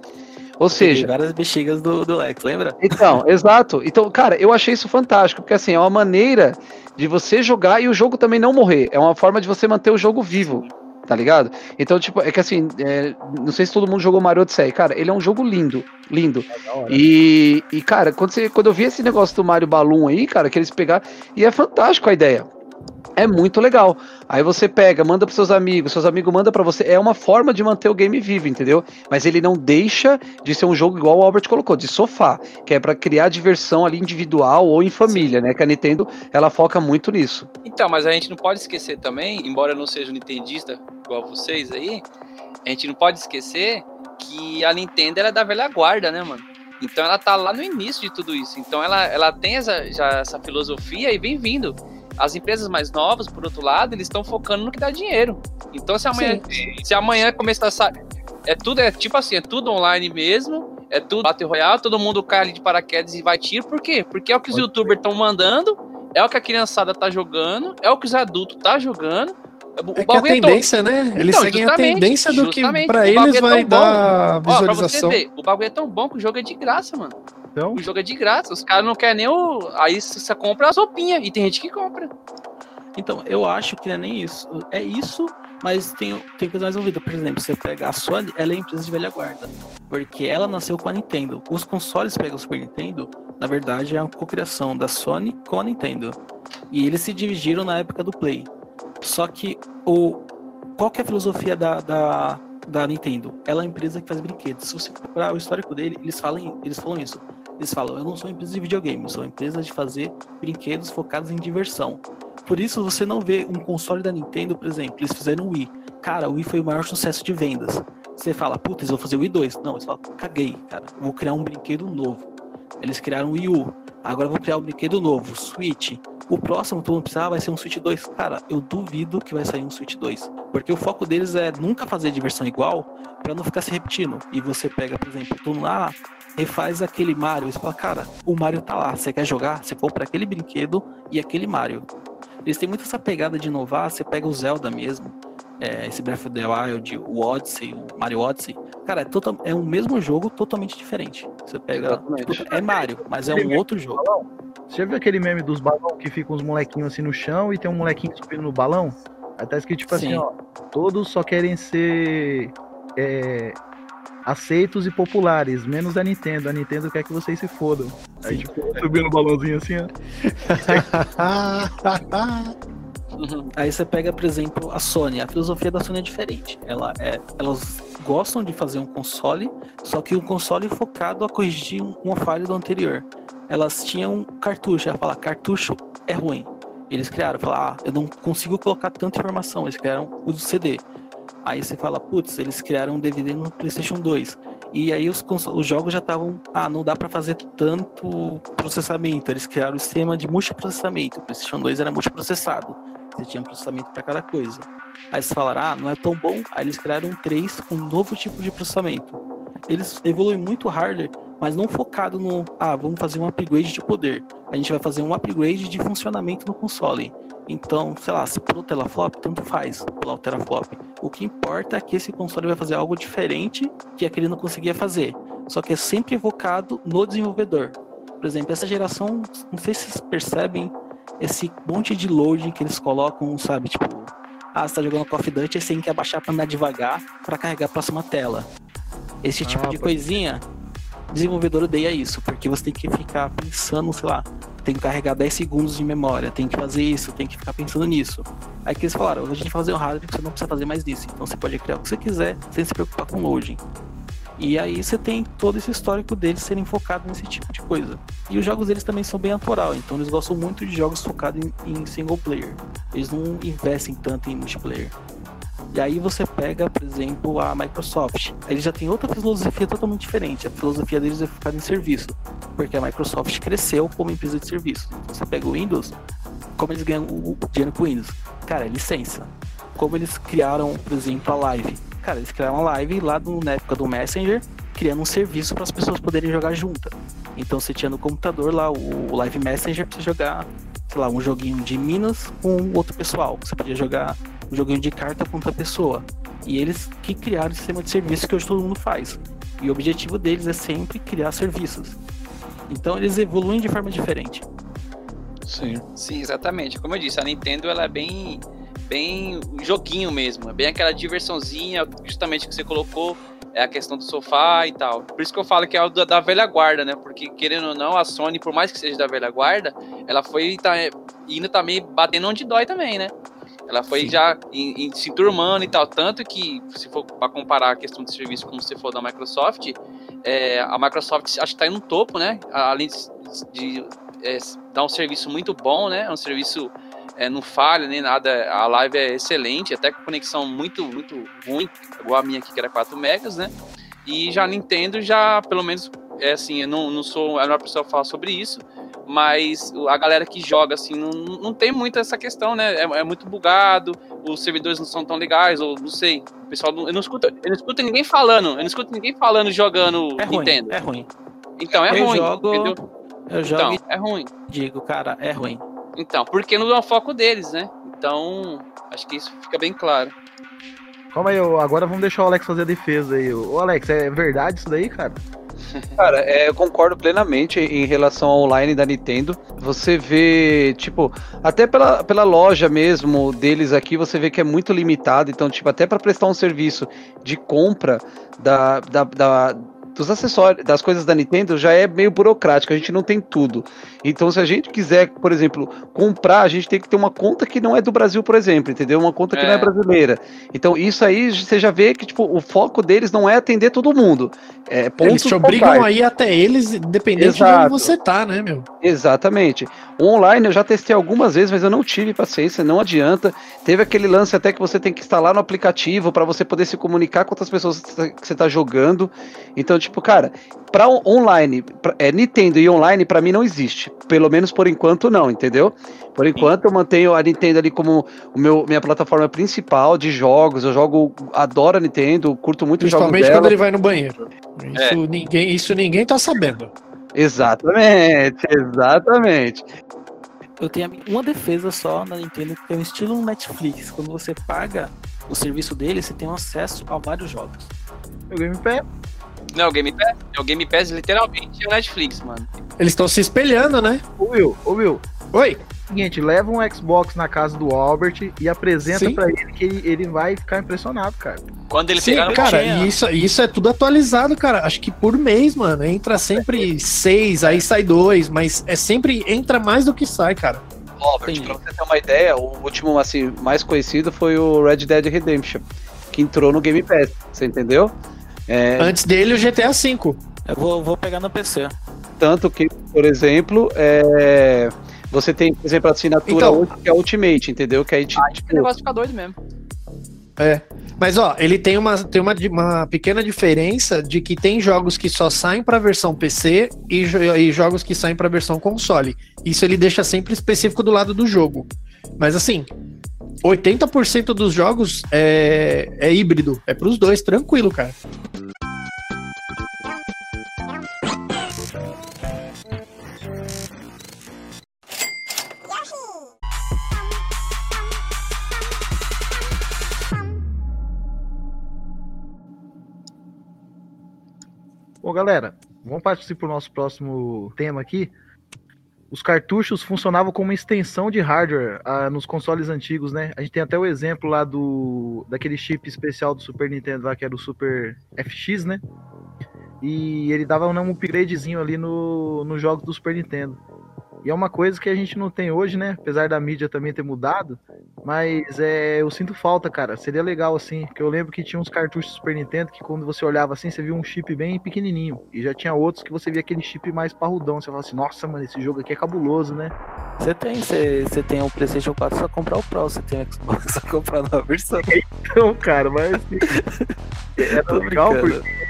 Ou seja, várias bexigas do, do Lex, lembra? então, exato. Então, cara, eu achei isso fantástico, porque assim, é uma maneira de você jogar e o jogo também não morrer. É uma forma de você manter o jogo vivo, tá ligado? Então, tipo, é que assim, é, não sei se todo mundo jogou Mario Odyssey, cara, ele é um jogo lindo, lindo. E, e cara, quando, você, quando eu vi esse negócio do Mario Balloon aí, cara, que eles pegaram, e é fantástico a ideia. É muito legal. Aí você pega, manda pros seus amigos, seus amigos mandam pra você. É uma forma de manter o game vivo, entendeu? Mas ele não deixa de ser um jogo igual o Albert colocou, de sofá, que é pra criar diversão ali individual ou em família, né? Que a Nintendo, ela foca muito nisso. Então, mas a gente não pode esquecer também, embora eu não seja um nintendista igual vocês aí, a gente não pode esquecer que a Nintendo ela é da velha guarda, né, mano? Então ela tá lá no início de tudo isso. Então ela, ela tem essa, já essa filosofia e vem vindo. As empresas mais novas, por outro lado, eles estão focando no que dá dinheiro. Então se amanhã, se amanhã começar a é tudo é tipo assim, é tudo online mesmo, é tudo Battle Royale, todo mundo cai ali de paraquedas e vai tiro. Por quê? Porque é o que os youtubers estão mandando, é o que a criançada tá jogando, é o que os adultos tá jogando. O É que a bagulho é tendência, né? Eles Então, seguem a tendência do que bagulho eles é tão vai bom. dar Ó, pra você visualização. ver, o bagulho é tão bom que o jogo é de graça, mano. Então, O jogo é de graça. Os caras não querem nem o. Aí você compra as roupinhas. E tem gente que compra. Então, eu acho que não é nem isso. É isso, mas tem, tem coisa mais envolvida. Por exemplo, você pega a Sony, ela é empresa de velha guarda. Porque ela nasceu com a Nintendo. Os consoles pegam o Super Nintendo, na verdade, é uma cocriação da Sony com a Nintendo. E eles se dividiram na época do Play. Só que o. Qual que é a filosofia da, da, da Nintendo? Ela é uma empresa que faz brinquedos. Se você procurar o histórico dele, eles falam, eles falam isso. Eles falam, eu não sou empresa de videogame, eu sou empresa de fazer brinquedos focados em diversão. Por isso você não vê um console da Nintendo, por exemplo, eles fizeram o Wii. Cara, o Wii foi o maior sucesso de vendas. Você fala, putz, eles vão fazer o Wii 2. Não, eles falam, caguei, cara, vou criar um brinquedo novo. Eles criaram o Wii U, agora vou criar um brinquedo novo, Switch. O próximo todo mundo precisar vai ser um Switch 2. Cara, eu duvido que vai sair um Switch 2. Porque o foco deles é nunca fazer diversão igual pra não ficar se repetindo. E você pega, por exemplo, mundo, ah, refaz aquele Mario. Você fala, cara, o Mario tá lá. Você quer jogar? Você compra aquele brinquedo e aquele Mario. Eles têm muito essa pegada de inovar. Você pega o Zelda mesmo, é, esse Breath of the Wild, o Odyssey, o Mario Odyssey. Cara, é, total, é o mesmo jogo totalmente diferente. Você pega. Tipo, é Mario, mas é um outro jogo. você já viu aquele meme dos balões que ficam uns molequinhos assim no chão e tem um molequinho subindo no balão? Aí tá escrito tipo assim, Sim. ó. Todos só querem ser é, aceitos e populares, menos a Nintendo. A Nintendo quer que vocês se fodam. Aí tipo, subindo o balãozinho assim, ó. Aí você pega, por exemplo, a Sony. A filosofia da Sony é diferente. Ela é, elas gostam de fazer um console, só que um console focado a corrigir um- uma falha do anterior. Elas tinham cartucho, ela fala, cartucho é ruim. Eles criaram, falaram, ah, eu não consigo colocar tanta informação. Eles criaram o CD. Aí você fala, putz, eles criaram um DVD no PlayStation 2. E aí os, os jogos já estavam, ah, não dá pra fazer tanto processamento. Eles criaram o sistema de multiprocessamento. O PlayStation 2 era multiprocessado. Você tinha um processamento para cada coisa. Aí eles falaram, ah, não é tão bom. Aí eles criaram um 3 com um novo tipo de processamento. Eles evoluem muito hardware, mas não focado no, ah, vamos fazer um upgrade de poder. A gente vai fazer um upgrade de funcionamento no console. Então, sei lá, se pulou teraflop, tanto faz pular o teraflop. O que importa é que esse console vai fazer algo diferente que aquele não conseguia fazer. Só que é sempre focado no desenvolvedor. Por exemplo, essa geração, não sei se vocês percebem esse monte de loading que eles colocam, sabe? Tipo, ah, você tá jogando Call of Duty, você tem que abaixar pra andar devagar para carregar a próxima tela. Esse tipo Ah, de coisinha, desenvolvedor odeia isso, porque você tem que ficar pensando, sei lá, tem que carregar 10 segundos de memória, tem que fazer isso, tem que ficar pensando nisso. Aí que eles falaram, a gente fazer um hardware você não precisa fazer mais disso. Então você pode criar o que você quiser, sem se preocupar com loading. E aí você tem todo esse histórico deles serem focados nesse tipo de coisa. E os jogos deles também são bem autoral, então eles gostam muito de jogos focados em, em single player. Eles não investem tanto em multiplayer. E aí você pega, por exemplo, a Microsoft. Eles já tem outra filosofia totalmente diferente. A filosofia deles é ficar em serviço. Porque a Microsoft cresceu como empresa de serviço. Você pega o Windows, como eles ganham o dinheiro com o Windows? Cara, é licença. Como eles criaram, por exemplo, a Live. Cara, eles criaram a Live lá no, na época do Messenger, criando um serviço para as pessoas poderem jogar juntas. Então você tinha no computador lá o Live Messenger para você jogar, sei lá, um joguinho de Minas com outro pessoal. Você podia jogar um joguinho de carta com outra pessoa. E eles que criaram o sistema de serviço que hoje todo mundo faz. E o objetivo deles é sempre criar serviços. Então eles evoluem de forma diferente. Sim. Sim, exatamente. Como eu disse, a Nintendo ela é bem bem joguinho mesmo, é bem aquela diversãozinha, justamente que você colocou, é a questão do sofá e tal. Por isso que eu falo que é o da, da velha guarda, né? Porque querendo ou não, a Sony, por mais que seja da velha guarda, ela foi tá, indo também batendo onde dói também, né? Ela foi Sim. já em, em, se turmando e tal, tanto que se for para comparar a questão de serviço como você for da Microsoft, é, a Microsoft acho que está no topo, né? Além de, de é, dar um serviço muito bom, né? Um serviço é, não falha nem nada, a live é excelente, até com conexão muito, muito ruim, igual a minha aqui que era 4 megas, né? E já a Nintendo já, pelo menos, é assim, eu não, não sou a melhor pessoa a falar sobre isso, mas a galera que joga, assim, não, não tem muito essa questão, né? É, é muito bugado, os servidores não são tão legais, ou não sei, o pessoal não, eu não escuto, eu não escuto ninguém falando, eu não escuto ninguém falando jogando É ruim, Nintendo. é ruim. Então é eu ruim, jogo, entendeu? Eu jogo Então, é ruim. digo, cara, é ruim. Então, porque não é o foco deles, né? Então, acho que isso fica bem claro. Calma aí, agora vamos deixar o Alex fazer a defesa aí. Ô, Alex, é verdade isso daí, cara? Cara, é, eu concordo plenamente em relação ao online da Nintendo. Você vê, tipo, até pela, pela loja mesmo deles aqui, você vê que é muito limitado. Então, tipo, até para prestar um serviço de compra da, da, da- dos acessórios, das coisas da Nintendo, já é meio burocrático. A gente não tem tudo. Então, se a gente quiser, por exemplo, comprar, a gente tem que ter uma conta que não é do Brasil, por exemplo, entendeu? Uma conta que não é É. brasileira. Então, isso aí você já vê que, tipo, o foco deles não é atender todo mundo. É Eles te obrigam focais. a ir até eles, independente de Exato. onde você tá, né, meu? Exatamente. O online eu já testei algumas vezes, mas eu não tive paciência, não adianta. Teve aquele lance até que você tem que instalar no aplicativo para você poder se comunicar com outras pessoas que você tá jogando. Então, tipo, cara, para online, pra, é Nintendo e online para mim não existe. Pelo menos por enquanto não, entendeu? Por enquanto eu mantenho a Nintendo ali como o meu, minha plataforma principal de jogos. Eu jogo, adoro a Nintendo, curto muito os jogos Principalmente quando ele vai no banheiro. Isso, É. ninguém, isso ninguém tá sabendo. Exatamente, exatamente. Eu tenho uma defesa só na Nintendo, que é um estilo Netflix. Quando você paga o serviço dele, você tem acesso a vários jogos. O Game Pass. Não, o Game Pass, o Game Pass literalmente é o Netflix, mano. Eles estão se espelhando, né? Ô Will, ô Will. Oi. Seguinte, leva um Xbox na casa do Albert e apresenta Sim. pra ele que ele, ele vai ficar impressionado, cara. Quando ele Sim, pegar no cara, tinha- e isso, isso é tudo atualizado, cara. Acho que por mês, mano. Entra sempre seis, aí sai dois, mas é sempre entra mais do que sai, cara. Robert, Entendi. pra você ter uma ideia, o último assim, mais conhecido foi o Red Dead Redemption, que entrou no Game Pass, você entendeu? É, Antes dele, o GTA V. Eu vou, vou pegar no PC. tanto que, por exemplo, é, você tem, por exemplo, a assinatura Então- hoje que é Ultimate, entendeu? Que aí, te- O tipo, negócio fica doido mesmo. É. Mas ó, ele tem uma, tem uma, uma pequena diferença de que tem jogos que só saem pra versão PC e, jo- e jogos que saem pra versão console. Isso ele deixa sempre específico do lado do jogo. Mas assim, 80% dos jogos é, é híbrido. É pros dois, tranquilo, cara. Bom, galera, vamos partir para o nosso próximo tema aqui. Os cartuchos funcionavam como extensão de hardware ah, nos consoles antigos, né? A gente tem até o exemplo lá do daquele chip especial do Super Nintendo lá, que era o Super FX, né? E ele dava um upgradezinho ali no, no jogo do Super Nintendo. E é uma coisa que a gente não tem hoje, né? Apesar da mídia também ter mudado. Mas é, eu sinto falta, cara. Seria legal assim. Porque eu lembro que tinha uns cartuchos Super Nintendo que quando você olhava assim, você via um chip bem pequenininho. E já tinha outros que você via aquele chip mais parrudão. Você fala assim, nossa, mano, esse jogo aqui é cabuloso, né? Você tem, você, tem o PlayStation 4, só comprar o Pro. Você tem o Xbox, só comprar a nova versão. Então, cara, mas assim, era Tô legal brincando. porque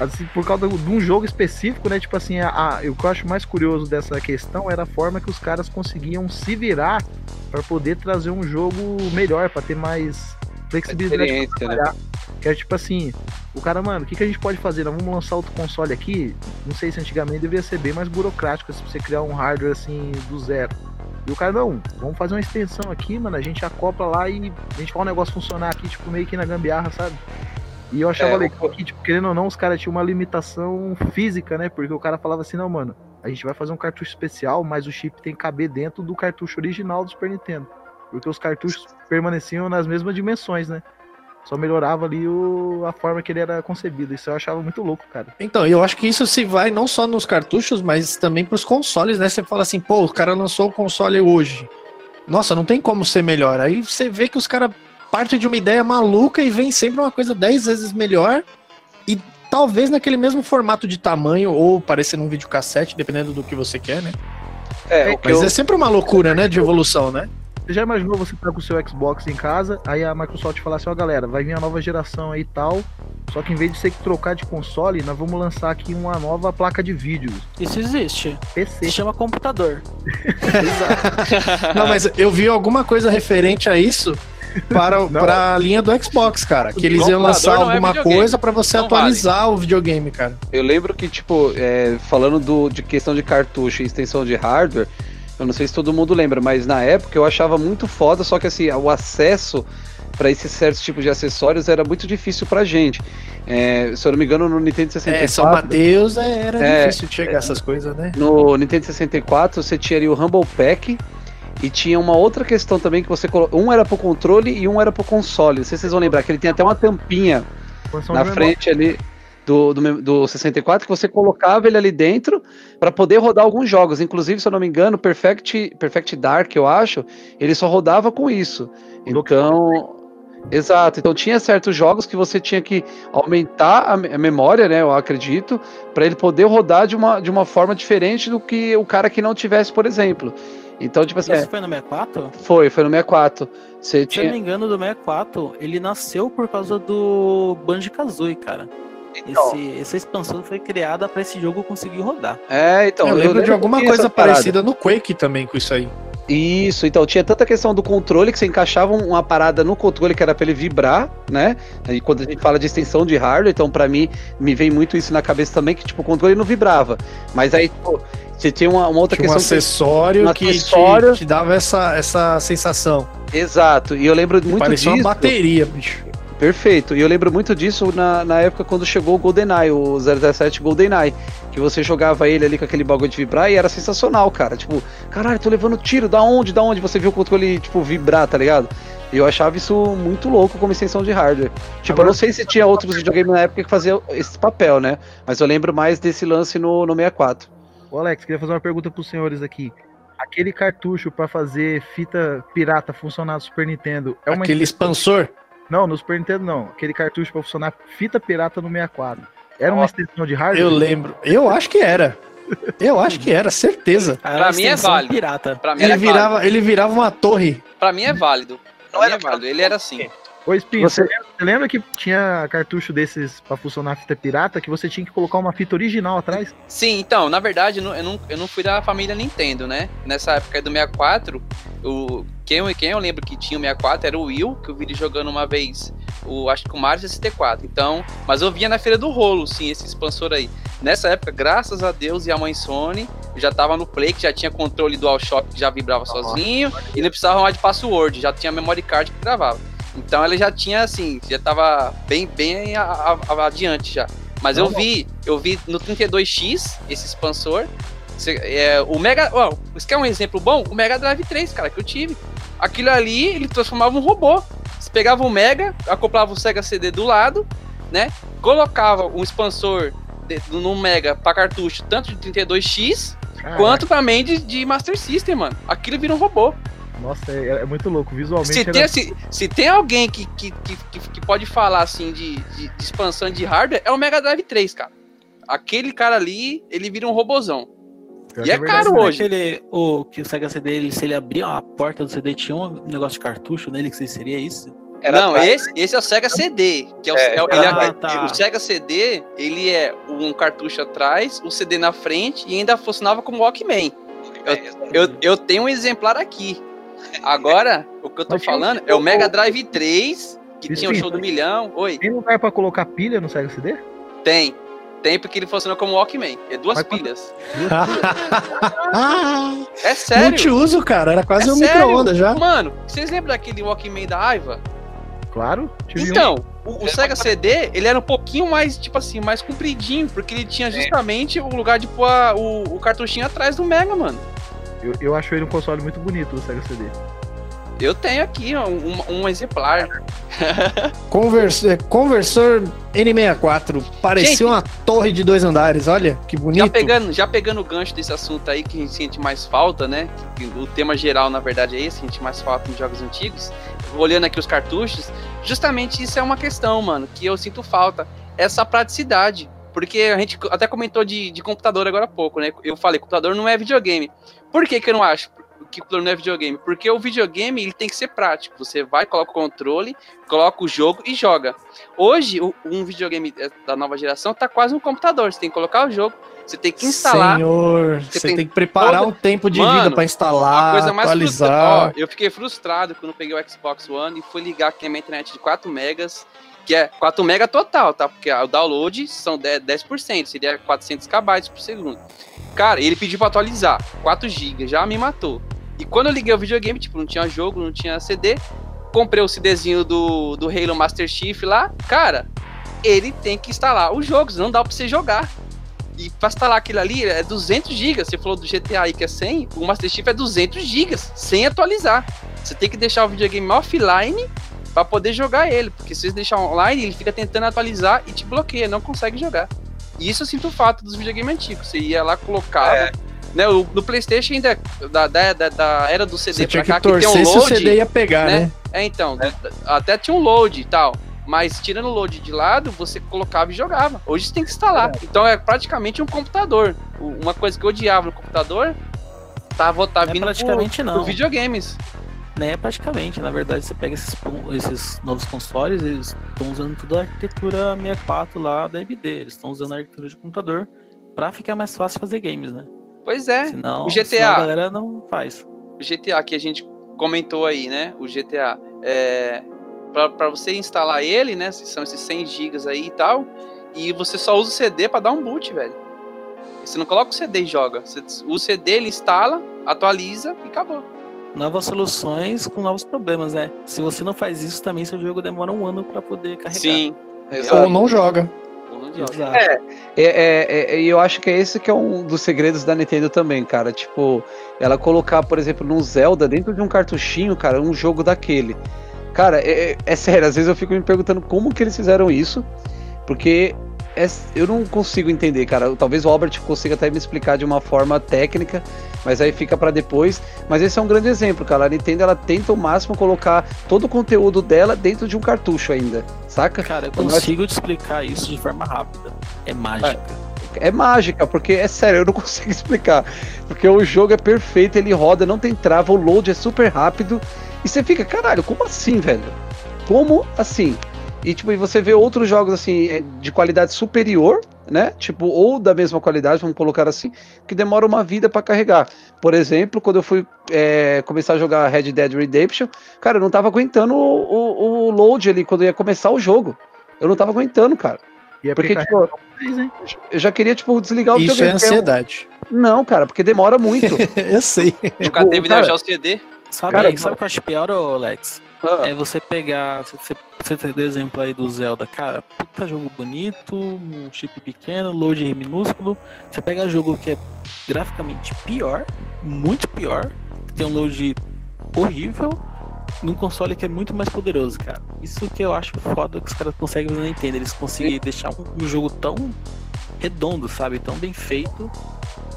assim, por causa de um jogo específico, né? Tipo assim, a, a- o que eu acho mais curioso dessa questão era a forma que os caras conseguiam se virar para poder trazer um jogo melhor, para ter mais flexibilidade. né? Que é tipo assim, o cara, mano, o que, que a gente pode fazer? Nós vamos lançar outro console aqui. Não sei se antigamente deveria ser bem mais burocrático se você criar um hardware assim do zero. E o cara, não, vamos fazer uma extensão aqui, mano. A gente acopla lá e a gente faz o negócio funcionar aqui, tipo, meio que na gambiarra, sabe? E eu achava É, legal que, tipo, querendo ou não, os caras tinham uma limitação física, né? Porque o cara falava assim, não, mano, a gente vai fazer um cartucho especial, mas o chip tem que caber dentro do cartucho original do Super Nintendo. Porque os cartuchos permaneciam nas mesmas dimensões, né? Só melhorava ali o, a forma que ele era concebido. Isso eu achava muito louco, cara. Então, eu acho que isso se vai não só nos cartuchos, mas também pros consoles, né? Você fala assim, pô, o cara lançou o console hoje. Nossa, não tem como ser melhor. Aí você vê que os caras partem de uma ideia maluca e vem sempre uma coisa 10 vezes melhor. E talvez naquele mesmo formato de tamanho, ou parecendo um videocassete, dependendo do que você quer, né? É, Mas eu- é sempre uma loucura, né? De evolução, né? Você já imaginou você tá com o seu Xbox em casa, aí a Microsoft falar assim, ó galera, vai vir a nova geração aí e tal, só que em vez de você trocar de console, nós vamos lançar aqui uma nova placa de vídeo, Isso existe. PC. Se chama computador. Não, mas eu vi alguma coisa referente a isso para, para a linha do Xbox, cara. Que eles iam lançar é alguma videogame. coisa para você Não atualizar o videogame, cara. Eu lembro que, tipo, é, falando do, de questão de cartucho e extensão de hardware, eu não sei se todo mundo lembra, mas na época eu achava muito foda, só que assim, o acesso para esses certos tipos de acessórios era muito difícil pra gente. É, se eu não me engano, no Nintendo 64. É, São Mateus é, era É, difícil de chegar a essas coisas, né? No Nintendo 64 você tinha ali o Rumble Pack e tinha uma outra questão também que você colocou. Um era pro controle e um era pro console. Não sei se vocês vão lembrar que ele tem até uma tampinha na frente ali do, do, do 64 que você colocava ele ali dentro para poder rodar alguns jogos. Inclusive, se eu não me engano, Perfect, Perfect Dark, eu acho, ele só rodava com isso. Então. Exato, então tinha certos jogos que você tinha que aumentar a, me- a memória, né? Eu acredito, para ele poder rodar de uma, de uma forma diferente do que o cara que não tivesse, por exemplo. Então, tipo assim, Isso é, foi no 64? foi, foi no 64. Você Se eu não tinha. me engano, do 64, ele nasceu por causa do Banjo-Kazooie, cara. Então, Esse, essa expansão foi criada pra esse jogo conseguir rodar. é, então. eu lembro de alguma que tinha coisa parecida no Quake também com isso aí. Isso, então tinha tanta questão do controle que você encaixava um, uma parada no controle que era pra ele vibrar, né? E quando a gente fala de extensão de hardware, então pra mim me vem muito isso na cabeça também, que tipo, o controle não vibrava. Mas aí, tipo, você tinha uma, uma outra Tinha um questão. que- acessório um que te- acessório. Te, dava essa, essa sensação. Exato, e eu lembro muito Parecia disso. uma bateria, bicho. Perfeito. E eu lembro muito disso na, na época quando chegou o GoldenEye, o 017 GoldenEye. Que você jogava ele ali com aquele bagulho de vibrar e era sensacional, cara. Tipo, caralho, tô levando tiro, da onde? Da onde? Você viu o controle, tipo, vibrar, tá ligado? E eu achava isso muito louco como extensão de hardware. Tipo, eu não sei se tinha outros videogames na época que faziam esse papel, né? Mas eu lembro mais desse lance no, no 64. Ô Alex, queria fazer uma pergunta pros senhores aqui. Aquele cartucho pra fazer fita pirata funcionar no Super Nintendo é uma Aquele expansor. Não, no Super Nintendo não. Aquele cartucho pra funcionar fita pirata no 64. Era uma extensão de hardware? Eu lembro. Eu acho que era. Eu acho que era, certeza. Era Pra mim é válido. pirata. Pra mim Ele é válido. virava, ele virava uma torre. Pra mim é válido. Pra Não era é válido. Ele era assim. Ô, Espinho, Você- você... lembra, que tinha cartucho desses pra funcionar fita pirata que você tinha que colocar uma fita original atrás? Sim, então, na verdade, eu não, eu não, eu não fui da família Nintendo, né? Nessa época do 64, o, quem, eu- quem eu lembro que tinha o 64 era o Will, que eu vi ele jogando uma vez, o, acho que o Mario 64. Então, mas eu via na feira do rolo, sim, esse expansor aí. Nessa época, graças a Deus e a mãe Sony, eu já tava no Play, que já tinha controle DualShock, que já vibrava sozinho, e não precisava mais de password, já tinha memory card que gravava. Então ela já tinha assim, já tava bem, bem a- a- a- adiante já. Mas eu Não, vi, eu vi no 32X esse expansor. Cê- é, o Mega. Ó, isso quer um exemplo bom? O Mega Drive 3, cara, que eu tive. Aquilo ali, ele transformava um robô. Você pegava o Mega, acoplava o Sega CD do lado, né? Colocava um expansor de- no Mega para cartucho, tanto de 32X Caraca, quanto também de, de Master System, mano. Aquilo vira um robô. Nossa, é, é muito louco. Visualmente Se era- tem, se, se tem alguém que, que, que, que, que pode falar assim de, de, de expansão de hardware, é o Mega Drive 3, cara. Aquele cara ali, ele vira um robozão. Pior e que é verdade. caro hoje. Aquele, o, que o Sega CD, ele, se ele abrir a porta do CD, tinha um negócio de cartucho nele, que seria isso? Era não, atrás. esse, esse é o Sega CD. Que é o, É, é é- ah, tá. o Sega CD, ele é um cartucho atrás, o CD na frente e ainda funcionava como Walkman. Eu, eu tenho um exemplar aqui. Agora, o que eu tô Mas falando é o Mega Drive 3, que Isso tinha o show do milhão. Oi, Tem lugar pra colocar pilha no Sega CD? tem. Tem porque ele funciona como Walkman. É duas Mas pilhas. É sério. multiuso, cara. Era quase É um micro-ondas já. Mano, vocês lembram daquele Walkman da Aiva? Claro. Tive um. Então, o, o Sega CD, ele era um pouquinho mais, tipo assim, mais compridinho, porque ele tinha justamente o lugar de pôr a- o, o cartuchinho atrás do Mega, mano. Eu, eu acho ele um console muito bonito, o Sega CD. Eu tenho aqui um, um exemplar. É, Conversor N64. Parecia Gente. uma torre de dois andares. Olha, que bonito. Já pegando, já pegando o gancho desse assunto aí que a gente sente mais falta, né? O tema geral, na verdade, é esse, a gente mais falta nos jogos antigos. Olhando aqui os cartuchos, justamente isso é uma questão, mano, que eu sinto falta. Essa praticidade. Porque a gente até comentou de, de computador agora há pouco, né? Eu falei, computador não é videogame. Por que, que eu não acho que computador não é videogame? Porque o videogame ele tem que ser prático. Você vai, coloca o controle, coloca o jogo e joga. Hoje, o- um videogame da nova geração tá quase um computador. Você tem que colocar o jogo, você tem que instalar. Senhor, Você tem tem, que preparar toda- um tempo de Mano, vida pra A instalar, coisa mais atualizar. Ó, eu fiquei frustrado quando peguei o Xbox One e fui ligar aqui a minha internet de 4 megas, que é 4 mega total, tá? Porque o download são 10%, 10% seria 400 KB por segundo. Cara, ele pediu pra atualizar, 4 GB, já me matou. E quando eu liguei o videogame, tipo, não tinha jogo, não tinha CD, comprei o CDzinho do, do Halo Master Chief lá, cara, ele tem que instalar os jogos, não dá pra você jogar. E pra instalar aquilo ali é 200 GB. Você falou do GTA aí que é 100, o Master Chief é 200 GB, sem atualizar. Você tem que deixar o videogame offline pra poder jogar ele, porque se você deixar online, ele fica tentando atualizar e te bloqueia, não consegue jogar. E isso eu sinto falta dos videogames antigos. Você ia lá, colocava. É. Né, o- no PlayStation ainda, da, da, da, da era do CD Você tinha pra cá, que que tem torcer um se o load. CD ia pegar, né? né? É, então, até tinha um load e tal. Mas tirando o load de lado, você colocava e jogava. Hoje você tem que instalar. Então é praticamente um computador. Uma coisa que eu odiava no computador tava, tá Não é vindo praticamente por, não. por videogames. Nem é praticamente, na verdade, você pega esses, esses novos consoles, eles estão usando toda a arquitetura 64 lá da AMD, eles estão usando a arquitetura de computador pra ficar mais fácil fazer games, né? Pois é. Senão, o GTA. senão a galera não faz. o GTA que a gente comentou aí, né? O GTA. É, pra, pra você instalar ele, né? São esses 100 GB aí e tal. E você só usa o CD pra dar um boot, velho. Você não coloca o CD e joga. Você, o CD ele instala, atualiza e acabou. Novas soluções com novos problemas, né? Se você não faz isso, também seu jogo demora um ano pra poder carregar. Sim. Ou não joga. É, é, é, é, e eu acho que é esse que é um dos segredos da Nintendo também, cara. Tipo, ela colocar, por exemplo, num Zelda, dentro de um cartuchinho, cara, um jogo daquele. Cara, é, é- é sério, às vezes eu fico me perguntando como que eles fizeram isso, porque é- eu não consigo entender, cara. Talvez o Albert consiga até me explicar de uma forma técnica, mas aí fica pra depois. Mas esse é um grande exemplo, cara. A Nintendo ela tenta ao máximo colocar todo o conteúdo dela dentro de um cartucho ainda, saca? Cara, eu consigo te explicar isso de forma rápida. É mágica. é mágica, porque é sério, eu não consigo explicar. Porque o jogo é perfeito, ele roda, não tem trava, o load é super rápido. E você fica, caralho, como assim, velho? Como assim? E tipo, e você vê outros jogos assim, é, de qualidade superior, né? Tipo, ou da mesma qualidade, vamos colocar assim, que demora uma vida pra carregar. Por exemplo, quando eu fui é, começar a jogar Red Dead Redemption, cara, eu não tava aguentando o, o- o load ali quando ia começar o jogo. Eu não tava aguentando, cara. E é Porque, tipo, hein? eu já queria, tipo, desligar o Isso é videogame. porque ansiedade. não, cara, porque demora muito. eu sei. Nunca teve cara- Neo Geo CD. Sabe, Cara, sabe o que eu acho pior, ô Alex? Ah, É você pegar, você, você ter o exemplo aí do Zelda, cara, puta jogo bonito, um chip pequeno, load minúsculo. Você pega jogo que é graficamente pior, muito pior, tem um load horrível, num console que é muito mais poderoso, cara. Isso que eu acho foda que os caras conseguem fazer na Nintendo, eles conseguem deixar um, um jogo tão redondo, sabe, tão bem feito,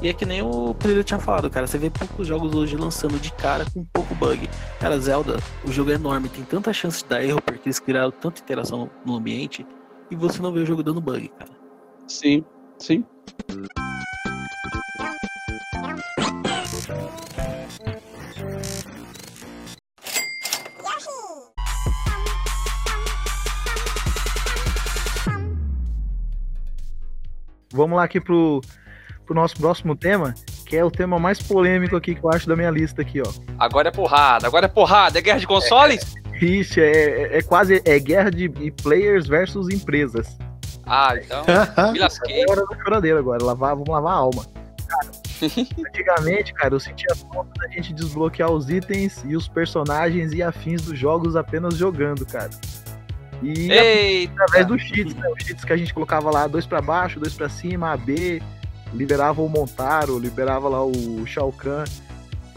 E é que nem o Pereira tinha falado, cara. Você vê poucos jogos hoje lançando de cara com pouco bug. Cara, Zelda, o jogo é enorme, tem tanta chance de dar erro porque eles criaram tanta interação no ambiente e você não vê o jogo dando bug, cara. Sim, sim. Vamos lá aqui pro, pro nosso próximo tema, que é o tema mais polêmico aqui que eu acho da minha lista aqui, ó. Agora é porrada, agora é porrada, é guerra de consoles? Ixi, é, é- é quase é guerra de players versus empresas. Ah, então, me lasquei. É hora da choradeira agora, lavar, vamos lavar a alma. Cara, antigamente, cara, eu sentia falta da gente desbloquear os itens e os personagens e afins dos jogos apenas jogando, cara. E Eita, através dos cheats, né? Os cheats que a gente colocava lá, dois pra baixo, dois pra cima, AB, liberava o Montaro, liberava lá o Shao Kahn.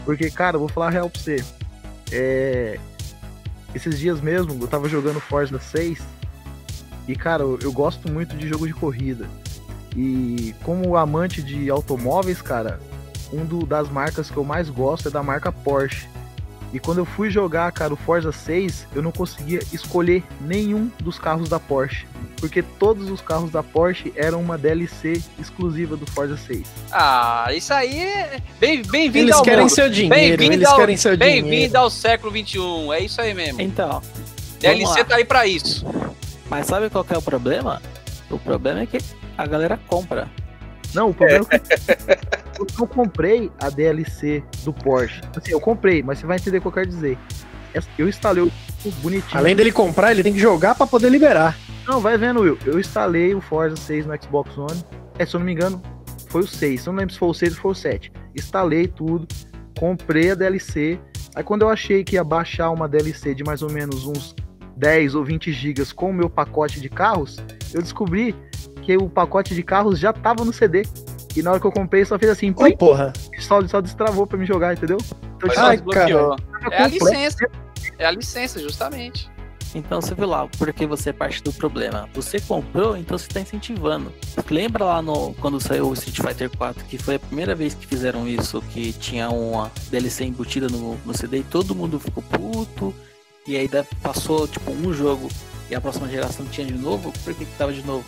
Porque, cara, vou falar a real pra você. É... Esses dias mesmo, eu tava jogando Forza 6 e, cara, eu, eu gosto muito de jogo de corrida. E como amante de automóveis, cara, um do- das marcas que eu mais gosto é da marca Porsche. E quando eu fui jogar, cara, o Forza 6, eu não conseguia escolher nenhum dos carros da Porsche. Porque todos os carros da Porsche eram uma DLC exclusiva do Forza 6. Ah, isso aí é. Bem- Bem-vindo Eles ao querem mundo. seu dinheiro, Bem-vindo eles ao- querem seu dinheiro. Bem-vindo ao século XXI. É isso aí mesmo. Então, DLC tá aí pra isso. mas sabe qual que é o problema? O problema é que a galera compra. Não, o problema é que eu não comprei a DLC do Porsche. Assim, eu comprei, mas você vai entender o que eu quero dizer. Eu instalei o bonitinho. Além dele comprar, ele tem que jogar pra poder liberar. Não, vai vendo, Will. Eu instalei o Forza 6 no Xbox One. É, se eu não me engano, foi o 6. Eu não lembro se foi o 6 ou foi o 7. Instalei tudo, comprei a DLC. Aí quando eu achei que ia baixar uma DLC de mais ou menos uns 10 ou 20 gigas com o meu pacote de carros, eu descobri que o pacote de carros já tava no CD. E na hora que eu comprei, só fez assim, plim, porra. só, só destravou pra me jogar, entendeu? Então, tipo, Ai, tava É a licença. É a licença, justamente. Então você viu lá, porque você é parte do problema. Você comprou, então você tá incentivando. Lembra lá no quando saiu o Street Fighter 4, que foi a primeira vez que fizeram isso, que tinha uma DLC embutida no, no CD e todo mundo ficou puto. E aí passou tipo um jogo e a próxima geração tinha de novo. Por que, que tava de novo?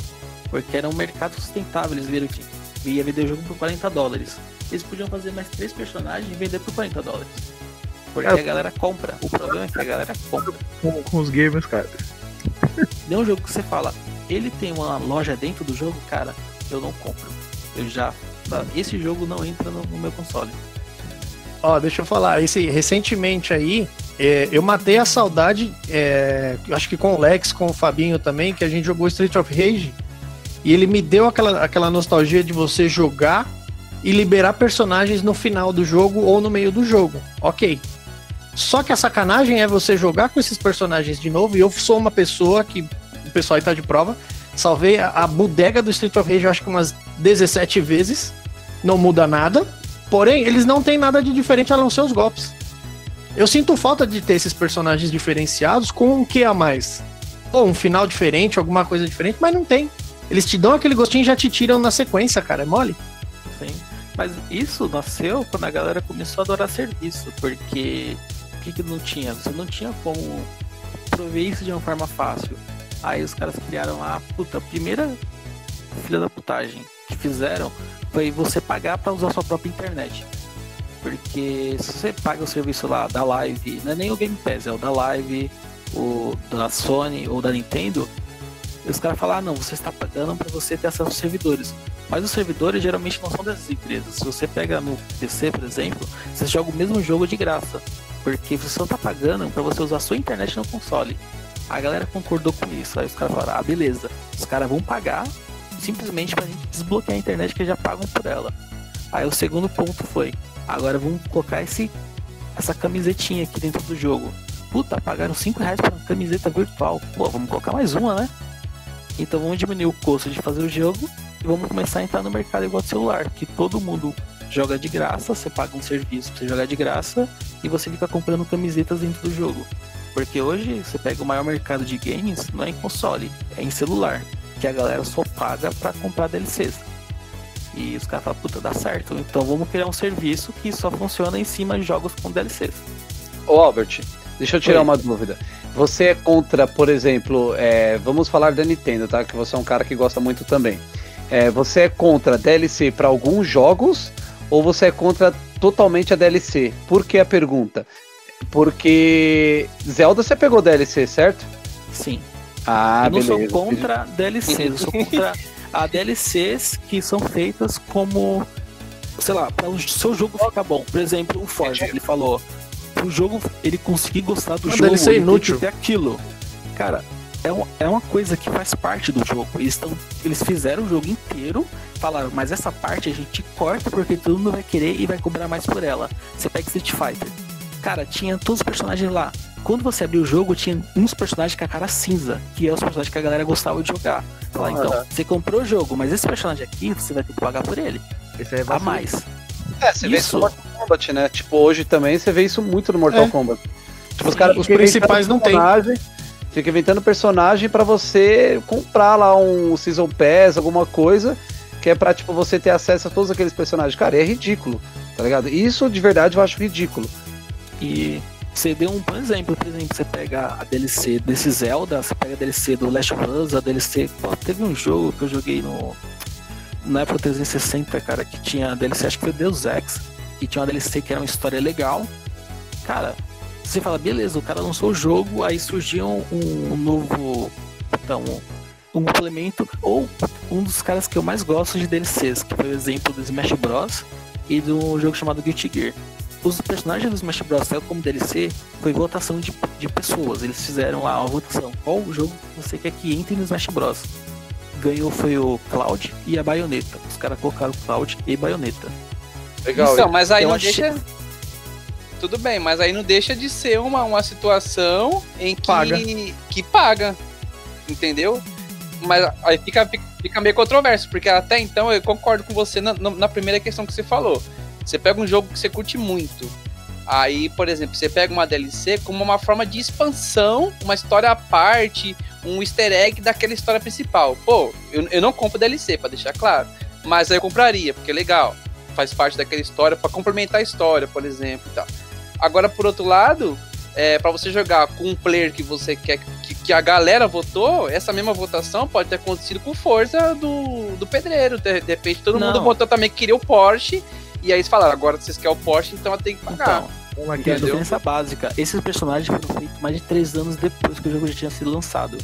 Porque era um mercado sustentável, eles viram que ia vender o jogo por 40 dólares. Eles podiam fazer mais três personagens e vender por 40 dólares. Porque É. a galera compra. O problema é que a galera compra. com, com os gamers, cara. Dê um jogo que você fala, ele tem uma loja dentro do jogo, cara, eu não compro. Eu já. Esse jogo não entra no, no meu console. Ó, deixa eu falar, esse, recentemente aí, é, eu matei a saudade, é, acho que com o Lex, com o Fabinho também, que a gente jogou Street of Rage, e ele me deu aquela, aquela nostalgia de você jogar e liberar personagens no final do jogo ou no meio do jogo. Ok. Só que a sacanagem é você jogar com esses personagens de novo, e eu sou uma pessoa que, o pessoal aí tá de prova, salvei a, a bodega do Street of Rage, acho que umas 17 vezes, não muda nada, Porém, eles não têm nada de diferente a não ser os golpes. Eu sinto falta de ter esses personagens diferenciados com um que a mais. Ou um final diferente, alguma coisa diferente, mas não tem. Eles te dão aquele gostinho e já te tiram na sequência, cara. É mole? Sim. Mas isso nasceu quando a galera começou a adorar serviço, porque que, que não tinha? Você não tinha como prover isso de uma forma fácil. Aí os caras criaram a puta, a primeira filha da putagem que fizeram foi você pagar para usar sua própria internet. Porque se você paga o serviço lá da Live, não é nem o Game Pass, é o da Live, o da Sony ou da Nintendo, os caras falam, ah não, você está pagando para você ter acesso aos servidores. Mas os servidores geralmente não são dessas empresas. Se você pega no PC, por exemplo, você joga o mesmo jogo de graça. Porque você só tá pagando para você usar sua internet no console. A galera concordou com isso. Aí os caras falaram, ah, beleza. Os caras vão pagar simplesmente pra gente desbloquear a internet que já pagam por ela. Aí o segundo ponto foi, agora vamos colocar esse, essa camisetinha aqui dentro do jogo. Puta, pagaram 5 reais pra uma camiseta virtual. Pô, vamos colocar mais uma, né? Então vamos diminuir o custo de fazer o jogo e vamos começar a entrar no mercado igual celular, que todo mundo joga de graça, você paga um serviço pra você jogar de graça e você fica comprando camisetas dentro do jogo. Porque hoje você pega o maior mercado de games, não é em console, é em celular, que a galera só paga pra comprar DLCs. E os caras falam, puta, dá certo. Então vamos criar um serviço que só funciona em cima de jogos com DLCs. Ô, Albert, deixa eu tirar Oi. uma dúvida. Você é contra, por exemplo, é, vamos falar da Nintendo, tá? Que você é um cara que gosta muito também. É, você é contra DLC para alguns jogos ou você é contra totalmente a DLC? Por que a pergunta? Porque Zelda você pegou DLC, certo? Sim. Ah, eu não beleza. sou contra DLCs, eu sou contra a DLCs que são feitas como, sei lá, para o seu jogo ficar bom. Por exemplo, o Forza, ele falou, o jogo ele conseguir gostar do Uma jogo, DLC ele tem inútil. que ter aquilo. Cara, é, um- é uma coisa que faz parte do jogo. Eles, tão, eles fizeram o jogo inteiro, falaram, mas essa parte a gente corta porque todo mundo vai querer e vai cobrar mais por ela. Você pega Street Fighter. Cara, tinha todos os personagens lá. Quando você abriu o jogo, tinha uns personagens com a cara cinza, que é os personagens que a galera gostava de jogar. Fala, então, você comprou o jogo, mas esse personagem aqui, você vai ter que pagar por ele. Esse aí é A mais. É, você vê isso Isso. no Mortal Kombat, né? Tipo, hoje também você vê isso muito no Mortal É. Kombat. Tipo, os Sim, caras os principais não tem. Fica inventando personagem pra você comprar lá um Season Pass, alguma coisa, que é pra, tipo, você ter acesso a todos aqueles personagens. Cara, é ridículo, tá ligado? Isso de verdade eu acho ridículo. E você deu um bom exemplo, por exemplo, você pega a DLC desse Zelda, você pega a DLC do Last of Us, a DLC. Pô, teve um jogo que eu joguei no. Na época 360, cara, que tinha a DLC, acho que foi Deus Ex, que tinha uma DLC que era uma história legal. Cara, você fala, beleza, o cara lançou o jogo, aí surgiu um, um novo. Então, um complemento, ou um dos caras que eu mais gosto de DLCs, que foi o exemplo do Smash Bros. e do jogo chamado Guilty Gear os personagens do Smash Bros. saiu como DLC foi votação de, de pessoas. Eles fizeram lá uma votação. Qual jogo você quer que entre no Smash Bros? Ganhou foi o Cloud e a Bayonetta. Os caras colocaram Cloud e Bayonetta. Legal. Então, mas aí Eu não achei- deixa. Tudo bem, mas aí não deixa de ser uma, uma situação em que Paga. que paga. Entendeu? Mas aí fica, fica, meio controverso, porque até então eu concordo com você na, na- primeira questão que você falou. Você pega um jogo que você curte muito. Aí, por exemplo, você pega uma DLC como uma forma de expansão, uma história à parte, um easter egg daquela história principal. Pô, eu, eu não compro DLC, pra deixar claro. Mas aí eu compraria, porque é legal. Faz parte daquela história pra complementar a história, por exemplo e tal. Agora, por outro lado, é, para você jogar com um player que você quer que, que a galera votou, essa mesma votação pode ter acontecido com força do, do pedreiro. De, de repente todo Não. mundo votou também que queria o Porsche. E aí eles falaram, agora vocês querem o Porsche, então tenho que pagar. Então, Uma tem diferença básica. Esses personagens foram feitos mais de 3 anos depois que o jogo já tinha sido lançado.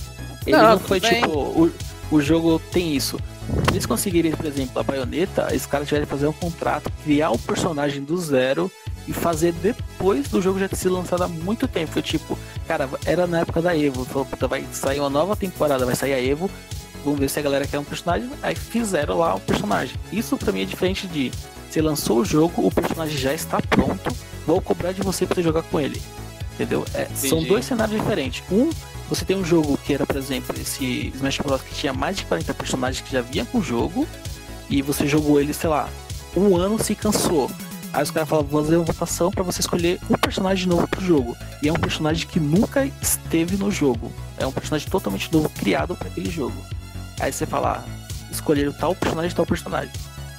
Ele Não, não, foi bem. tipo. O, o jogo tem isso. Se eles conseguirem, por exemplo, a baioneta, esses caras tiverem que fazer um contrato, criar o personagem do zero e fazer depois do jogo já ter sido lançado há muito tempo. Foi tipo, cara, era na época da Evo. Falou, puta, vai sair uma nova temporada, vai sair a Evo. Vamos ver se a galera quer um personagem. Aí fizeram lá o personagem. Isso pra mim é diferente de você lançou o jogo, o personagem já está pronto, vou cobrar de você pra você jogar com ele. Entendeu? É, são dois cenários diferentes. Um, você tem um jogo que era, por exemplo, esse Smash Bros. que tinha mais de 40 personagens que já vinha com o jogo, e você jogou ele, sei lá, um ano se cansou. Aí os caras falavam, vou fazer uma votação pra você escolher um personagem novo pro jogo. E é um personagem que nunca esteve no jogo. É um personagem totalmente novo, criado para aquele jogo. Aí você fala, ah, escolher tal personagem tal personagem.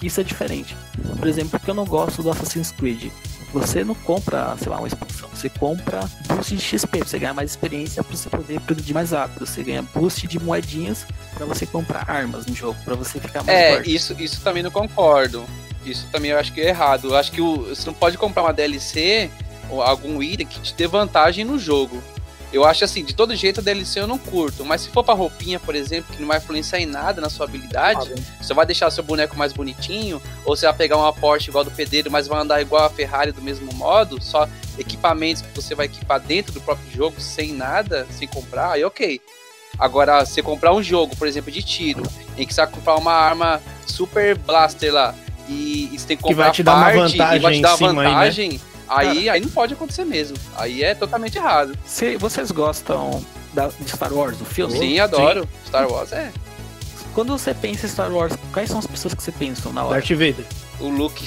Isso é diferente. Por exemplo, porque eu não gosto do Assassin's Creed. Você não compra, sei lá, uma expansão. Você compra boost de XP, pra você ganhar mais experiência, pra você poder progredir mais rápido. Você ganha boost de moedinhas pra você comprar armas no jogo, pra você ficar mais É, forte. isso, isso também não concordo. Isso também eu acho que é errado. Eu acho que o, você não pode comprar uma DLC ou algum item que te dê vantagem no jogo. Eu acho assim, de todo jeito a DLC eu não curto, mas se for pra roupinha, por exemplo, que não vai influenciar em nada na sua habilidade, você vai deixar seu boneco mais bonitinho, ou você vai pegar uma Porsche igual do pedreiro, mas vai andar igual a Ferrari do mesmo modo, só equipamentos que você vai equipar dentro do próprio jogo, sem nada, sem comprar, aí ok. Agora, você comprar um jogo, por exemplo, de tiro, em que você vai comprar uma arma super blaster lá, e, e você tem que Que comprar vai te dar uma parte, e vai vantagem te dar em cima aí, né? vantagem, aí, aí não pode acontecer mesmo. Aí é totalmente errado. Se vocês gostam da, de Star Wars, do filme? Sim, adoro. Star Wars é. Quando você pensa em Star Wars, quais são as pessoas que você pensa na hora? Darth Vader. O Luke.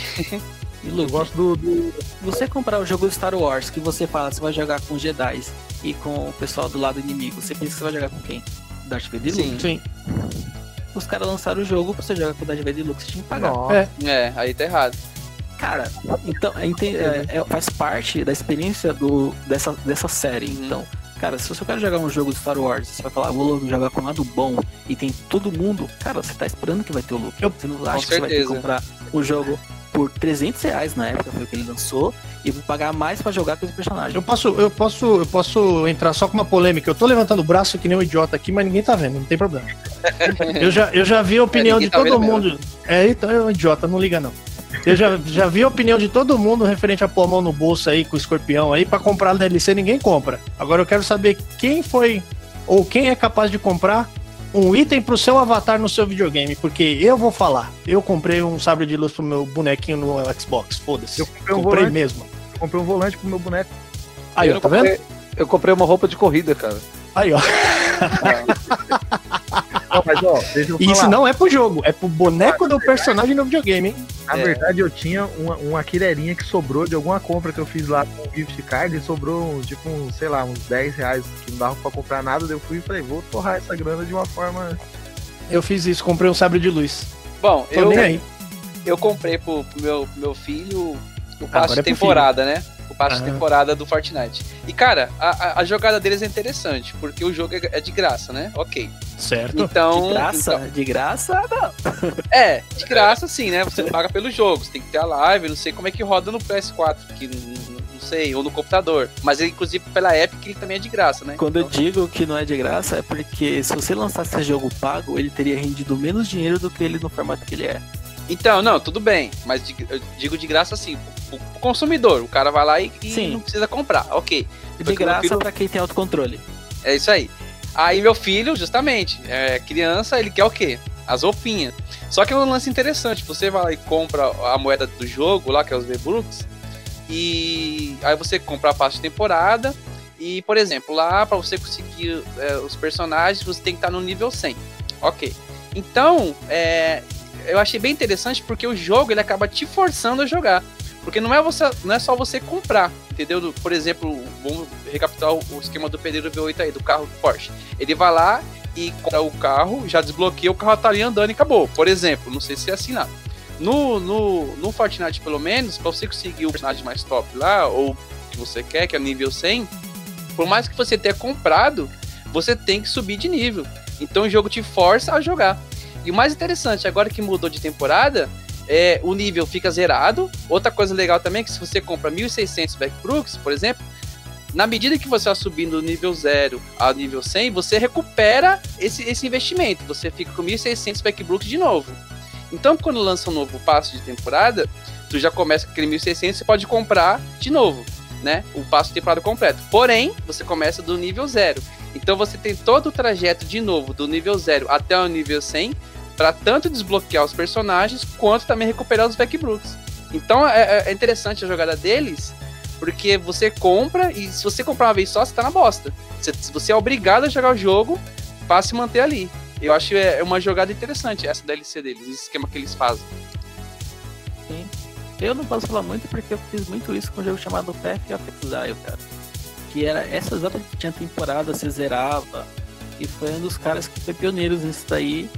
E Eu Luke, gosto do, do- você comprar o jogo Star Wars, que você fala, você vai jogar com Jedi e com o pessoal do lado inimigo, você pensa que você vai jogar com quem? Darth Vader e Sim. Luke. Sim. Os caras lançaram o jogo pra você jogar com o Dead Deluxe, você tinha que pagar. É. É, aí tá errado. Cara, então, é, é- é- faz parte da experiência do, dessa, dessa série. Uhum. Então, cara, se você quer jogar um jogo de Star Wars, você vai falar, "Ah, vou jogar com o lado bom e tem todo mundo, cara, você tá esperando que vai ter o Luke. Eu- Você não acha que você vai ter que comprar um jogo por 300 reais na época, foi o que ele lançou, e vou pagar mais pra jogar com esse personagem. Eu posso, eu posso, eu posso entrar só com uma polêmica. Eu tô levantando o braço que nem um idiota aqui, mas ninguém tá vendo, não tem problema. Eu já, eu já vi a opinião ninguém de tá todo mundo. É, então é um idiota, não liga não. Eu já, já vi a opinião de todo mundo referente a pôr a mão no bolso aí com o escorpião aí pra comprar DLC, ninguém compra. Agora eu quero saber quem foi ou quem é capaz de comprar um item pro seu avatar no seu videogame, porque eu vou falar. Eu comprei um sabre de luz pro meu bonequinho no Xbox, foda-se. Eu comprei um comprei volante. mesmo. Eu comprei um volante pro meu boneco. Aí, eu, ó, tá vendo? comprei, eu comprei uma roupa de corrida, cara. Aí, ó. Não, mas ó, deixa eu E falar. isso não é pro jogo, é pro boneco do personagem no videogame, hein? Na É. verdade, eu tinha uma, uma que sobrou de alguma compra que eu fiz lá com o gift card e sobrou, tipo, uns, sei lá, uns 10 reais que não dava pra comprar nada. daí Eu fui e falei, vou torrar essa grana de uma forma. Eu fiz isso, comprei um sabre de luz. Bom, Tô eu, nem aí. eu comprei pro, pro meu, pro meu filho o é de pro temporada, né? O passe de Ah. temporada do Fortnite. E, cara, a, a- jogada deles é interessante, porque o jogo é, é de graça, né? Ok. Certo. Então. De graça? então- De graça, não. é, de graça sim, né? Você paga pelo jogo, você tem que ter a live, não sei como é que roda no PS4, que não, sei, ou no computador. Mas ele, inclusive, pela Epic, ele também é de graça, né? Quando eu Então- digo que não é de graça, é porque se você lançasse esse jogo pago, ele teria rendido menos dinheiro do que ele no formato que ele é. Então, não, tudo bem, mas de- eu digo de graça assim, pro consumidor. O cara vai lá e, e não precisa comprar, ok. De meu graça filho- pra quem tem autocontrole. É isso aí. Aí meu filho, justamente, é criança, ele quer o quê? As roupinhas. Só que é um lance interessante. Você vai lá e compra a moeda do jogo, lá que é os V-Bucks, e aí você compra a passe de temporada. E, por exemplo, lá para você conseguir é, os personagens, você tem que estar no nível 100. Ok. Então, é, eu achei bem interessante porque o jogo ele acaba te forçando a jogar. Porque não é, você, não é só você comprar, entendeu? Do- Por exemplo, vamos recapitular o esquema do pedreiro V8 aí, do carro Porsche. Ele vai lá e compra o carro, já desbloqueia, o carro tá ali andando e acabou. Por exemplo, não sei se é assim lá. No, no, no Fortnite, pelo menos, pra você conseguir o personagem mais top lá, ou que você quer, que é nível 100, por mais que você tenha comprado, você tem que subir de nível. Então o jogo te força a jogar. E o mais interessante, agora que mudou de temporada, é, o nível fica zerado. Outra coisa legal também é que se você compra 1600 Backbrooks, por exemplo, na medida que você vai subindo do nível 0 ao nível 100, você recupera esse, esse investimento. Você fica com 1600 Backbrooks de novo. Então, quando lança um novo passo de temporada, tu já começa com aquele 1600, você pode comprar de novo, né? O passo de temporada completo. Porém, você começa do nível 0. Então, você tem todo o trajeto de novo, do nível 0 até o nível 100, para tanto desbloquear os personagens, quanto também recuperar os Backbrooks. Então, é, é interessante a jogada deles, porque você compra e se você comprar uma vez só, você tá na bosta. Você, você é obrigado a jogar o jogo para se manter ali. Eu acho é é uma jogada interessante essa DLC deles, esse esquema que eles fazem. Sim. Eu não posso falar muito porque eu fiz muito isso com um jogo chamado Path of Exile, cara. Que era essa que tinha temporada, você zerava. E foi um dos caras que foi pioneiros nisso daí.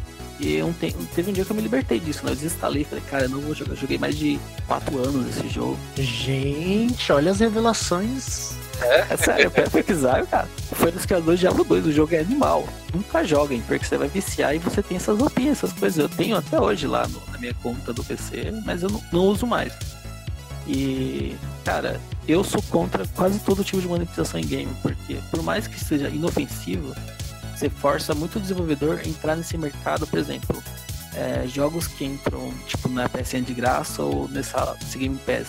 E um te- teve um dia que eu me libertei disso, né? Eu desinstalei, falei, cara, eu não vou jogar. Eu joguei mais de 4 anos esse jogo. Gente, olha as revelações. É sério, Path of Exile, cara. Foi dos criadores de Diablo 2, o jogo é animal. Nunca joguem, porque você vai viciar e você tem essas roupinhas, essas coisas. Eu tenho até hoje lá no- na minha conta do PC, mas eu não, não uso mais. E, cara, eu sou contra quase todo tipo de monetização em game, porque por mais que seja inofensivo, você força muito o desenvolvedor a entrar nesse mercado, por exemplo, é, jogos que entram tipo na PSN de graça ou nessa, nesse Game Pass.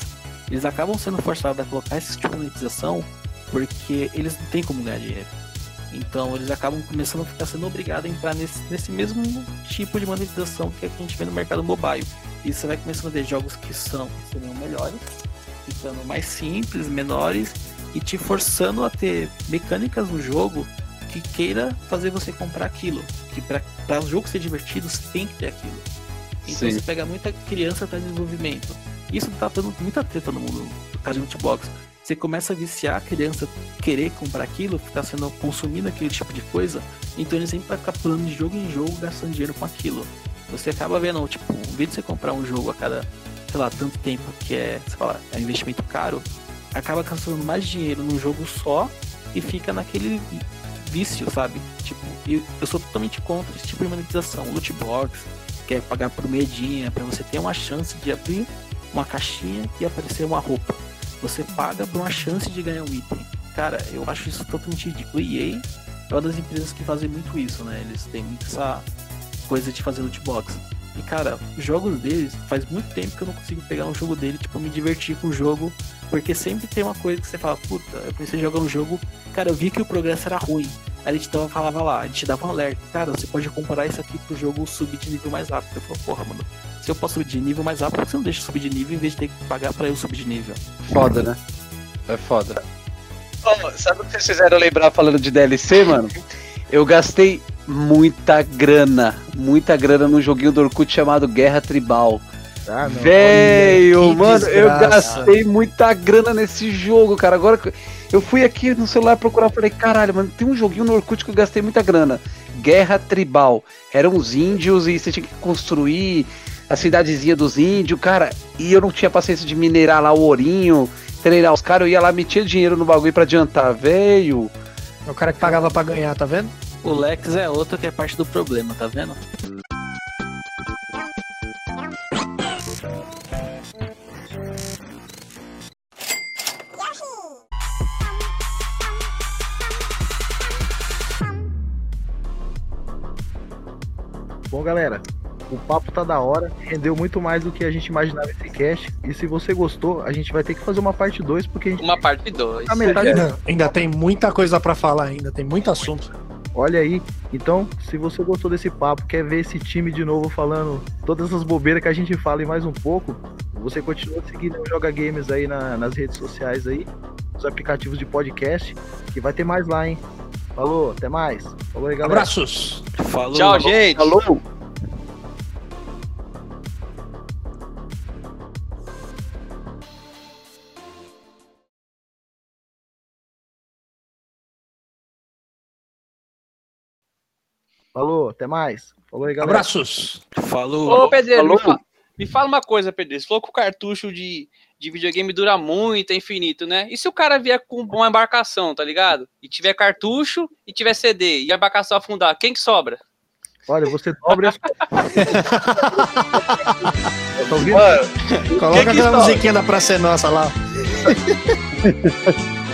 Eles acabam sendo forçados a colocar esse tipo de monetização porque eles não têm como ganhar dinheiro. Então eles acabam começando a ficar sendo obrigados a entrar nesse, nesse mesmo tipo de monetização que a gente vê no mercado mobile. E você vai começando a ver jogos que são seriam melhores, ficando mais simples, menores e te forçando a ter mecânicas no jogo que queira fazer você comprar aquilo. Que para o jogo ser divertido, você tem que ter aquilo. Então Sim. você pega muita criança para desenvolvimento. Isso tá dando muita treta no mundo do caso de Notebox. Você começa a viciar a criança querer comprar aquilo, ficar sendo consumindo aquele tipo de coisa, Então ele sempre vai ficar pulando de jogo em jogo, gastando dinheiro com aquilo. Você acaba vendo, tipo, em vez de você comprar um jogo a cada, sei lá, tanto tempo que é, você fala, é um investimento caro, acaba gastando mais dinheiro num jogo só e fica naquele vício, sabe? Tipo, eu, eu sou totalmente contra esse tipo de monetização. Loot box, quer pagar por medinha, para você ter uma chance de abrir uma caixinha e aparecer uma roupa. Você paga por uma chance de ganhar um item. Cara, eu acho isso totalmente ridículo. E EA é uma das empresas que fazem muito isso, né? Eles têm muito essa coisa de fazer loot box. E cara, os jogos deles, faz muito tempo que eu não consigo pegar um jogo dele, tipo, me divertir com o jogo, porque sempre tem uma coisa que você fala, puta, eu comecei a jogar um jogo, cara, eu vi que o progresso era ruim. Aí a gente tava, falava lá, a gente dava um alerta, cara, você pode comparar isso aqui pro jogo subir de nível mais rápido. Eu falo, porra, mano, se eu posso subir de nível mais rápido, por que você não deixa eu subir de nível em vez de ter que pagar pra eu subir de nível? Foda, né? É foda. Ó, sabe o que vocês fizeram lembrar falando de DLC, mano? Eu gastei muita grana, muita grana num joguinho do Orkut chamado Guerra Tribal. Ah, não. Velho, Olha, que mano, eu desgraça. gastei muita grana nesse jogo, cara. Agora que- eu fui aqui no celular procurar, falei, caralho, mano, tem um joguinho no Orkut que eu gastei muita grana. Guerra Tribal. Eram uns índios e você tinha que construir a cidadezinha dos índios, cara. E eu não tinha paciência de minerar lá o ourinho, treinar os caras. Eu ia lá, metia dinheiro no bagulho pra adiantar, velho. É o cara que pagava pra ganhar, tá vendo? O Lex é outro que é parte do problema, tá vendo? Galera, o papo tá da hora, rendeu muito mais do que a gente imaginava esse cast. E se você gostou, a gente vai ter que fazer uma parte 2, porque a gente Uma parte 2. tá metade. Ainda, ainda tem muita coisa pra falar ainda, tem muito assunto. Olha aí. Então, se você gostou desse papo, quer ver esse time de novo falando todas as bobeiras que a gente fala e mais um pouco, você continua seguindo o Joga Games aí na- nas redes sociais aí, nos aplicativos de podcast, que vai ter mais lá, hein? Falou, até mais. Falou aí, galera. Abraços! Falou. Tchau, gente. Alô? Falou, até mais. Falou aí, galera. Abraços! Falou. Ô, Pedro, Alô? me, fa- me fala uma coisa, Pedro. Você falou que o cartucho de, de videogame dura muito, é infinito, né? E se o cara vier com uma embarcação, tá ligado? E tiver cartucho e tiver CD e a embarcação afundar, quem que sobra? Olha, você dobra as. tá ouvindo? Mano, Coloca que aquela musiquinha da Praça é Nossa lá.